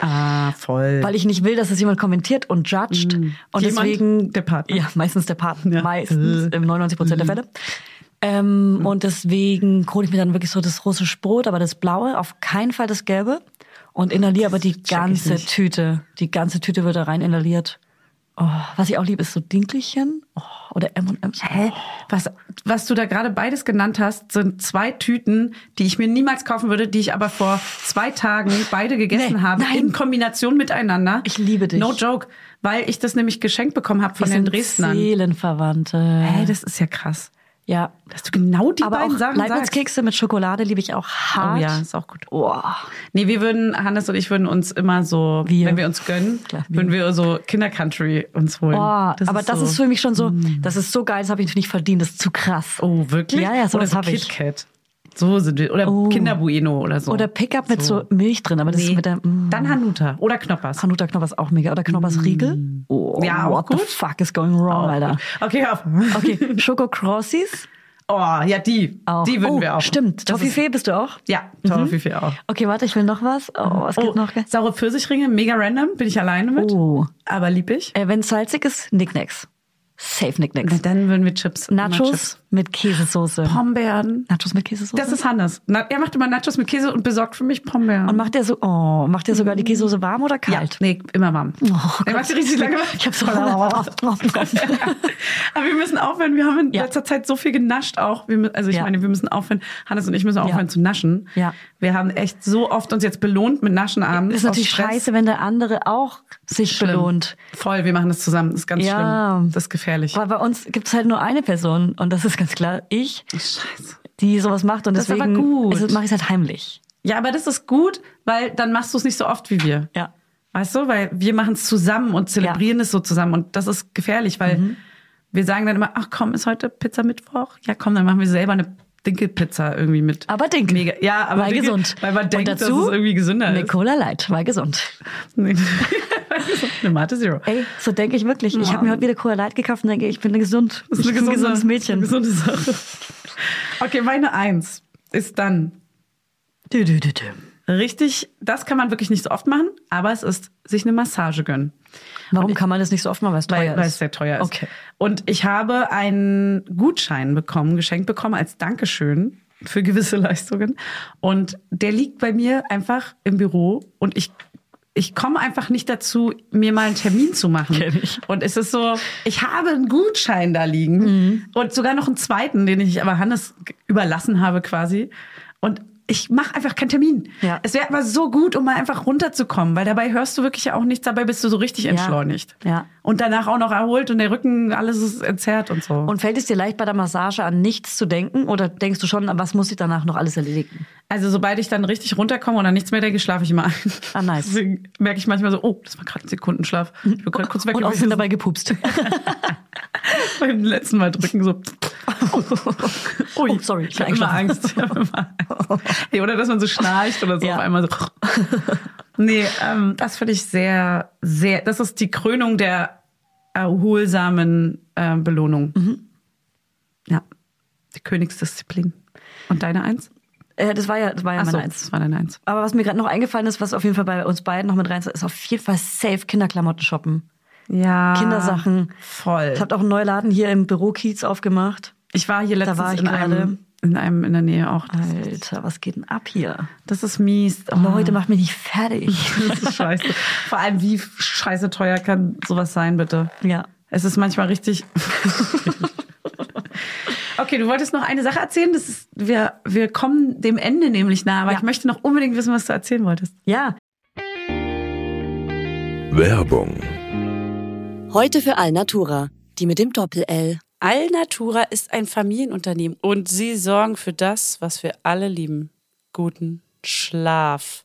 Ah, voll. Weil ich nicht will, dass es jemand kommentiert und judgt. Und Mm. Jemand? deswegen. Der Partner. Ja, meistens der Partner. Ja. Meistens, im 99 Prozent der Fälle. Ähm, Und deswegen hole ich mir dann wirklich so das russische Brot, aber das blaue, auf keinen Fall das gelbe. Und inhaliere aber die ganze. Tüte. Die ganze Tüte wird da rein inhaliert. Oh, was ich auch liebe, ist so Dinkelchen oh, oder M&M's. Hä? Was, was du da gerade beides genannt hast, sind zwei Tüten, die ich mir niemals kaufen würde, die ich aber vor zwei Tagen beide gegessen Nee, habe, nein. in Kombination miteinander. Ich liebe dich. No joke, weil ich das nämlich geschenkt bekommen habe von Wir den sind Dresdnern. Seelenverwandte. Hey, das ist ja krass. Ja. Dass du genau die Aber beiden auch Sachen sagst. Leibnizkekse mit Schokolade liebe ich auch hart. Oh ja, ist auch gut. Oh. Nee, wir würden, Hannes und ich würden uns immer so, Wir. wenn wir uns gönnen, Klar, wir. würden wir so Kindercountry uns holen. Oh, aber das so- ist für mich schon so, das ist so geil, das habe ich nicht verdient, das ist zu krass. Oh, wirklich? Ja, ja, Oder sowas so hab ich. KitKat. So sind wir. Oder Oh. Kinderbueno oder so. Oder Pickup mit so Milch drin, aber das ist Nee. mit der mm, Dann Hanuta oder Knoppers. Hanuta Knoppers auch mega. Oder Knoppers Riegel. Oh, Ja, auch what the gut. fuck is going wrong, Alter. Okay, hör auf. Okay, Schoko Crossis. Oh, ja, die. Auch. Die würden oh, wir auch. Stimmt. Ist- Toffifee bist du auch? Ja, Toffifee auch. Okay, warte, ich will noch was. Oh, was Oh, gibt noch? saure Pfirsichringe, mega random, bin ich alleine mit. Oh. Aber lieb ich. Äh, Wenn es salzig ist, Nicknacks. Safe Nick Na, dann würden wir Chips. Nachos Chips. mit Käsesoße. Pombeeren. Nachos mit Käsesoße. Das ist Hannes. Na, er macht immer Nachos mit Käse und besorgt für mich Pombeeren. und macht der so, oh, macht der sogar die Käsesoße warm oder ja, kalt? nee, immer warm. Oh, er macht sie richtig lange warm. Ich hab so Aber wir müssen aufhören. Wir haben in Ja. letzter Zeit so viel genascht auch. Wir, also ich Ja. meine, wir müssen aufhören. Hannes und ich müssen aufhören zu naschen. Ja. Wir haben echt so oft uns jetzt belohnt mit Naschen abends. ist natürlich scheiße, wenn der andere auch sich Schlimm. belohnt. Voll, wir machen das zusammen. Das ist ganz Ja. schlimm. Das ist gefährlich. Weil bei uns gibt es halt nur eine Person und das ist ganz klar ich, Scheiße. die sowas macht und Das ist aber deswegen gut. mache ich es halt heimlich. Ja, aber das ist gut, weil dann machst du es nicht so oft wie wir. Ja. Weißt du, weil wir machen es zusammen und zelebrieren es so zusammen und das ist gefährlich, weil Mhm. wir sagen dann immer, ach komm, ist heute Pizza Mittwoch? Ja, komm, dann machen wir selber eine Dinkelpizza irgendwie mit. Aber Dinkel. Mega. Ja, aber weil Dinkel, gesund. Weil man und denkt, dass dazu es irgendwie gesünder eine ist. Cola Light, weil gesund. Eine Mate Zero. Ey, so denke ich wirklich. Ich habe mir heute wieder Cola Light gekauft und denke, ich bin gesund. Das ist ich eine bin ein gesunde, gesundes Mädchen. Eine gesunde Sache. Okay, meine Eins ist dann Dü, dü, dü, dü. richtig, das kann man wirklich nicht so oft machen, aber es ist sich eine Massage gönnen. Warum kann man das nicht so oft machen, weil es teuer weil, ist? weil es sehr teuer ist. Okay. Und ich habe einen Gutschein bekommen, geschenkt bekommen als Dankeschön für gewisse Leistungen. Und der liegt bei mir einfach im Büro und ich ich komme einfach nicht dazu, mir mal einen Termin zu machen. Kenn ich. Und es ist so, ich habe einen Gutschein da liegen Mhm. und sogar noch einen zweiten, den ich aber Hannes überlassen habe quasi. Und ich mache einfach keinen Termin. Ja. Es wäre aber so gut, um mal einfach runterzukommen, weil dabei hörst du wirklich ja auch nichts, dabei bist du so richtig entschleunigt. Ja. Und danach auch noch erholt und der Rücken, alles ist entzerrt und so. Und fällt es dir leicht bei der Massage an nichts zu denken oder denkst du schon, was muss ich danach noch alles erledigen? also sobald ich dann richtig runterkomme und an nichts mehr denke, schlafe ich immer ein. Ah, nice. Deswegen merke ich manchmal so, oh, das war gerade ein Sekundenschlaf. Ich bin gerade kurz weg Und auch sind dabei gepupst. beim letzten Mal drücken so. Oh, sorry, ich habe immer Angst. Ich hab immer Angst. Hey, oder dass man so schnarcht oder so Ja. auf einmal so. Nee, ähm, das finde ich sehr, sehr. Das ist die Krönung der erholsamen äh, Belohnung. Mhm. Ja, die Königsdisziplin. Und deine Eins? Äh, das war ja, das war ja Ach meine so, Eins. das war deine Eins. Aber was mir gerade noch eingefallen ist, was auf jeden Fall bei uns beiden noch mit rein ist, ist auf jeden Fall safe Kinderklamotten shoppen. Ja. Kindersachen. Voll. Ich habe auch einen Neuladen hier im Büro Kiez aufgemacht. Ich war hier letztens war ich in, gerade. einem, in einem in der Nähe auch. Alter, was geht denn ab hier? Das ist mies. Oh, Leute, macht mich nicht fertig. das ist scheiße. Vor allem, wie scheiße teuer kann sowas sein, bitte? ja. Es ist manchmal richtig. okay, du wolltest noch eine Sache erzählen. Das ist, wir, wir kommen dem Ende nämlich nahe, aber Ja. ich möchte noch unbedingt wissen, was du erzählen wolltest. Ja, Werbung, Heute für Alnatura, die mit dem Doppel-L. Alnatura ist ein Familienunternehmen und sie sorgen für das, was wir alle lieben. Guten Schlaf.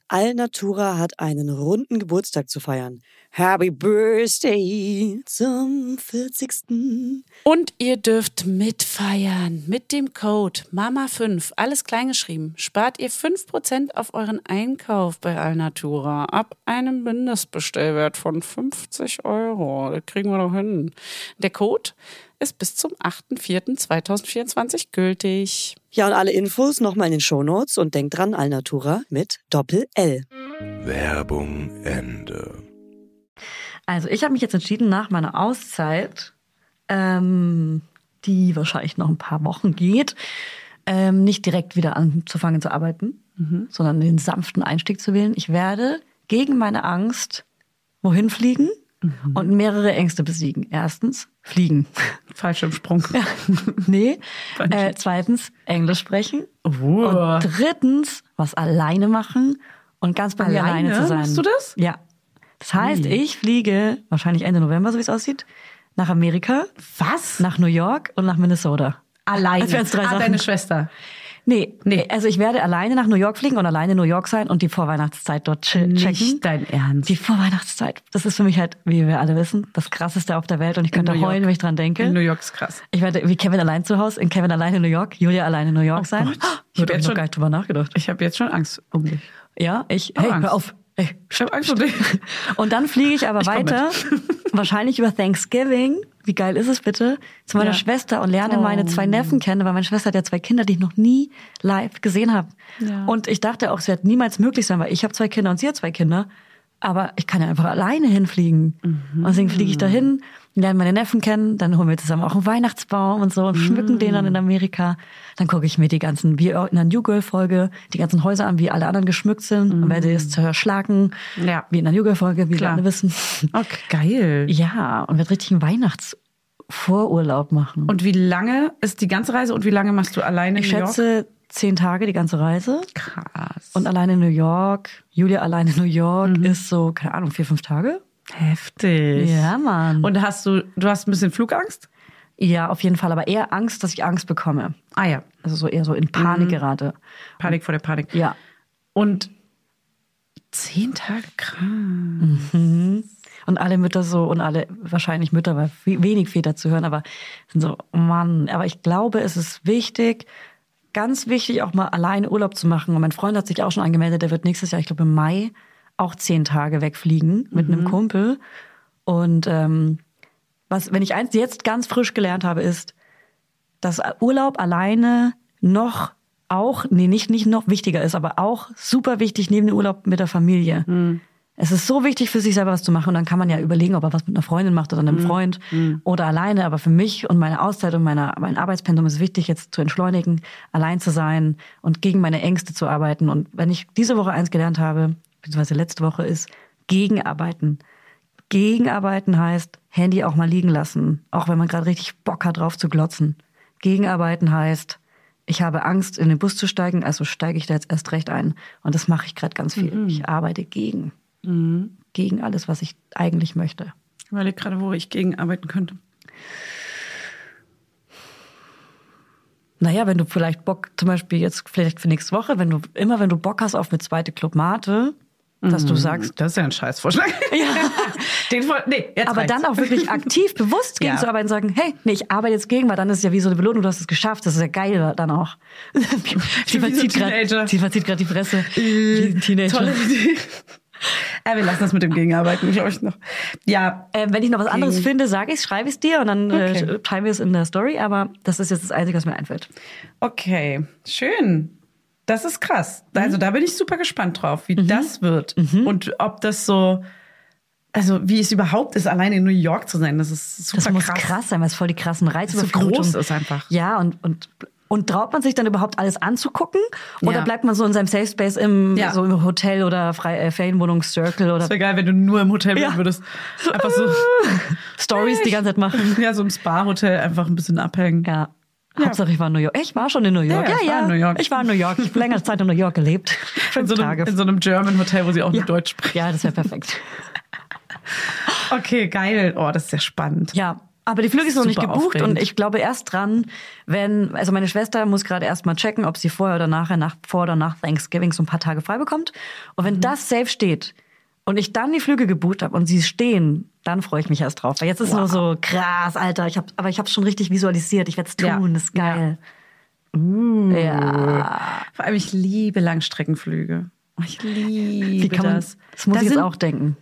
Alnatura hat einen runden Geburtstag zu feiern. Happy Birthday zum 40. Und ihr dürft mitfeiern. Mit dem Code MAMA5, alles kleingeschrieben, spart ihr 5% auf euren Einkauf bei Alnatura ab einem Mindestbestellwert von 50 Euro. Das kriegen wir doch hin. Der Code ist bis zum 8.4.2024 gültig. Ja, und alle Infos nochmal in den Shownotes und denkt dran, Alnatura mit Doppel-L. Werbung Ende. Also ich habe mich jetzt entschieden, nach meiner Auszeit, ähm, die wahrscheinlich noch ein paar Wochen geht, ähm, nicht direkt wieder anzufangen zu arbeiten, sondern den sanften Einstieg zu wählen. Ich werde gegen meine Angst wohin fliegen und mehrere Ängste besiegen. Erstens, fliegen. Fallschirmsprung. nee. Äh, zweitens, Englisch sprechen. Oh. Und drittens, was alleine machen und ganz bei mir Alleine? alleine zu sein. Machst du das? Ja. Das heißt, ich fliege wahrscheinlich Ende November, so wie es aussieht, nach Amerika, Was? nach New York und nach Minnesota. Alleine. Als wären's drei ah, Sachen. deine Schwester. Nee, nee, also ich werde alleine nach New York fliegen und alleine in New York sein und die Vorweihnachtszeit dort checken. Nicht dein Ernst. Die Vorweihnachtszeit, das ist für mich halt, wie wir alle wissen, das krasseste auf der Welt und ich könnte heulen, wenn ich dran denke. In New York ist krass. Ich werde wie Kevin allein zu Hause, in Kevin allein in New York, Julia allein in New York Oh sein. Gott. Ich Ich hab habe jetzt schon- gar nicht drüber nachgedacht. Ich habe jetzt schon Angst um dich. Ja, ich, hey, Angst. hör auf. Hey, Ich habe Angst um dich. Und dann fliege ich aber Ich weiter, wahrscheinlich über Thanksgiving. Wie geil ist es bitte? Zu meiner Ja. Schwester und lerne Oh. meine zwei Neffen kennen, weil meine Schwester hat ja zwei Kinder, die ich noch nie live gesehen habe. Ja. Und ich dachte auch, es wird niemals möglich sein, weil ich habe zwei Kinder und sie hat zwei Kinder. Aber ich kann ja einfach alleine hinfliegen. Und deswegen fliege ich dahin, lerne meine Neffen kennen, dann holen wir zusammen auch einen Weihnachtsbaum und so und schmücken den dann in Amerika. Dann gucke ich mir die ganzen, wie in einer New Girl Folge, die ganzen Häuser an, wie alle anderen geschmückt sind und werde es zerschlagen. Ja. Wie in der New Girl Folge, wie wir Klar. alle wissen. Okay, geil. Ja, und werde richtig einen Weihnachtsvorurlaub machen. Und wie lange ist die ganze Reise und wie lange machst du alleine ich New York? schätze zehn Tage die ganze Reise. Krass. Und alleine in New York, Julia alleine in New York Mhm. ist so, keine Ahnung, vier, fünf Tage. Heftig. Ja, Mann. Und hast du, du hast ein bisschen Flugangst? ja, auf jeden Fall, aber eher Angst, dass ich Angst bekomme. Ah ja, Also so eher so in Panik Mhm. gerate. Panik vor der Panik. Ja. Und zehn Tage krass. Und alle Mütter so, und alle wahrscheinlich Mütter, weil we- wenig Väter zu hören, aber sind so, oh Mann, aber ich glaube, es ist wichtig, ganz wichtig, auch mal alleine Urlaub zu machen. Und mein Freund hat sich auch schon angemeldet, der wird nächstes Jahr, ich glaube im Mai, auch zehn Tage wegfliegen mit einem Kumpel. Und ähm, was, wenn ich eins jetzt ganz frisch gelernt habe, ist, dass Urlaub alleine noch auch, nee, nicht, nicht noch wichtiger ist, aber auch super wichtig neben dem Urlaub mit der Familie. Es ist so wichtig für sich selber was zu machen und dann kann man ja überlegen, ob er was mit einer Freundin macht oder einem Freund oder alleine. Aber für mich und meine Auszeit und meine, mein Arbeitspensum ist wichtig, jetzt zu entschleunigen, allein zu sein und gegen meine Ängste zu arbeiten. Und wenn ich diese Woche eins gelernt habe, beziehungsweise letzte Woche ist, gegenarbeiten. Gegenarbeiten heißt, Handy auch mal liegen lassen, auch wenn man gerade richtig Bock hat, drauf zu glotzen. Gegenarbeiten heißt, ich habe Angst, in den Bus zu steigen, also steige ich da jetzt erst recht ein. Und das mache ich gerade ganz viel. Ich arbeite gegen. Gegen alles, was ich eigentlich möchte. Ich überlege gerade, wo ich gegen arbeiten könnte. Naja, wenn du vielleicht Bock, zum Beispiel jetzt vielleicht für nächste Woche, wenn du immer, wenn du Bock hast auf eine zweite Club Mate, dass du sagst, Das ist ja ein Scheißvorschlag. Ja. Den voll, nee, jetzt aber reicht's. dann auch wirklich aktiv, bewusst gegen Ja. zu arbeiten und sagen, hey, nee, ich arbeite jetzt gegen, weil dann ist es ja wie so eine Belohnung, du hast es geschafft, das ist ja geil dann auch. ein verzieht Teenager. gerade gerade die Fresse. Ein Teenager. Tolle Idee. Ja, wir lassen das mit dem Gegenarbeiten, glaube ich, noch. Ja, Äh, wenn ich noch was anderes Gegen- finde, sage ich schreibe ich dir und dann Okay. äh, teilen wir es in der Story, aber das ist jetzt das Einzige, was mir einfällt. okay, schön. Das ist krass. Also da bin ich super gespannt drauf, Mhm. wie das wird. Und ob das so, also wie es überhaupt ist, alleine in New York zu sein. Das ist super Das muss krass. krass. sein, weil es voll die krassen so Reizüberflutungen groß ist einfach. Ja, und, und, und traut man sich dann überhaupt alles anzugucken? Oder Ja. bleibt man so in seinem Safe Space im, Ja. so im Hotel oder Frei, äh, Ferienwohnungscircle oder Das wäre geil, wenn du nur im Hotel bleiben Ja. würdest. Einfach so, Stories die ganze Zeit machen? ja, so im Spa-Hotel einfach ein bisschen abhängen. Ja. Hauptsache ich war in New York. Ich war schon in New York. Ja, Ja, ich ja. war in New York. Ich war in New York. Ich habe längere Zeit in New York gelebt. In Fünf so, einem, Tage. in so einem German Hotel, wo sie auch ja. nur Deutsch sprechen. Ja, das wäre perfekt. Okay, geil. Oh, das ist ja spannend. Ja, aber die Flüge ist noch nicht gebucht aufregend. und ich glaube erst dran, wenn, also meine Schwester muss gerade erst mal checken, ob sie vorher oder nachher, nach, vor oder nach Thanksgiving so ein paar Tage frei bekommt. Und Mhm. wenn das safe steht und ich dann die Flüge gebucht habe und sie stehen, dann freue ich mich erst drauf. Weil jetzt ist nur so krass, Alter. Ich hab, aber ich habe schon richtig visualisiert. Ich werde es tun. Ja. Das ist geil. Ja. Vor allem, ich liebe Langstreckenflüge. Ich liebe Wie kann man, das. das muss Da ich jetzt sind- auch denken.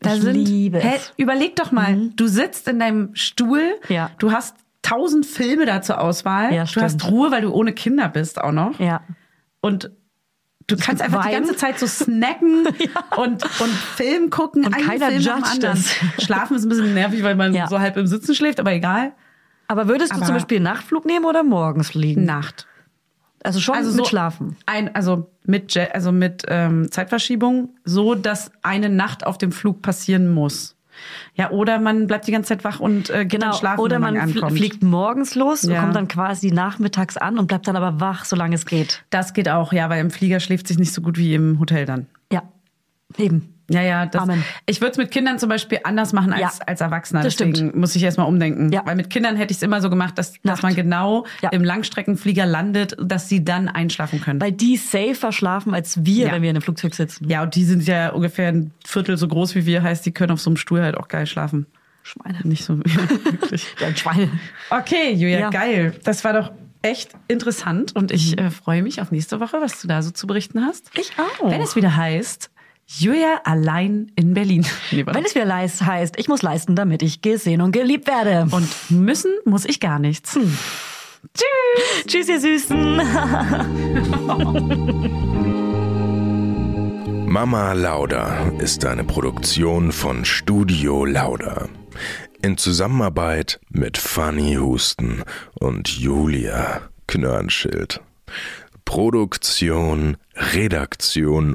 Da ich sind, liebe Hä, es. überleg doch mal, du sitzt in deinem Stuhl, Ja. du hast tausend Filme da zur Auswahl. Ja, du hast. Ruhe, weil du ohne Kinder bist auch noch. Ja. Und du kannst einfach die Wein. ganze Zeit so snacken und, und Film gucken. Und keiner Film judgt es. Schlafen ist ein bisschen nervig, weil man Ja. so halb im Sitzen schläft, aber egal. Aber würdest du Aber- zum Beispiel Nachtflug nehmen oder morgens fliegen? Nacht. Also schon Also mit so Schlafen. Ein, also mit, Jet, also mit ähm, Zeitverschiebung, so dass eine Nacht auf dem Flug passieren muss. Ja, oder man bleibt die ganze Zeit wach und äh, geht dann Genau. schlafen, Oder man man ankommt. fliegt morgens los und Ja. kommt dann quasi nachmittags an und bleibt dann aber wach, solange es geht. Das geht auch, ja, weil im Flieger schläft sich nicht so gut wie im Hotel dann. Ja. Eben. Ja, ja, das, Amen. ich würde es mit Kindern zum Beispiel anders machen als, Ja, als Erwachsener. das Deswegen stimmt. muss ich erstmal umdenken. Ja. Weil mit Kindern hätte ich es immer so gemacht, dass, dass man genau Ja. im Langstreckenflieger landet, dass sie dann einschlafen können. Weil die safer schlafen als wir, Ja. wenn wir in einem Flugzeug sitzen. ja, und die sind ja ungefähr ein Viertel so groß wie wir, heißt, die können auf so einem Stuhl halt auch geil schlafen. Schweine. Nicht so wirklich. Ja, Schweine. Okay, Julia, geil. Das war doch echt interessant und ich äh, freue mich auf nächste Woche, was du da so zu berichten hast. Ich auch. Wenn es wieder heißt, Julia allein in Berlin. Warte. Wenn es wieder leist heißt, ich muss leisten, damit ich gesehen und geliebt werde. und müssen muss ich gar nichts. Tschüss. Tschüss, ihr Süßen. Mama Lauda ist eine Produktion von Studio Lauda. In Zusammenarbeit mit Fanny Husten und Julia Knörnschild. Produktion, Redaktion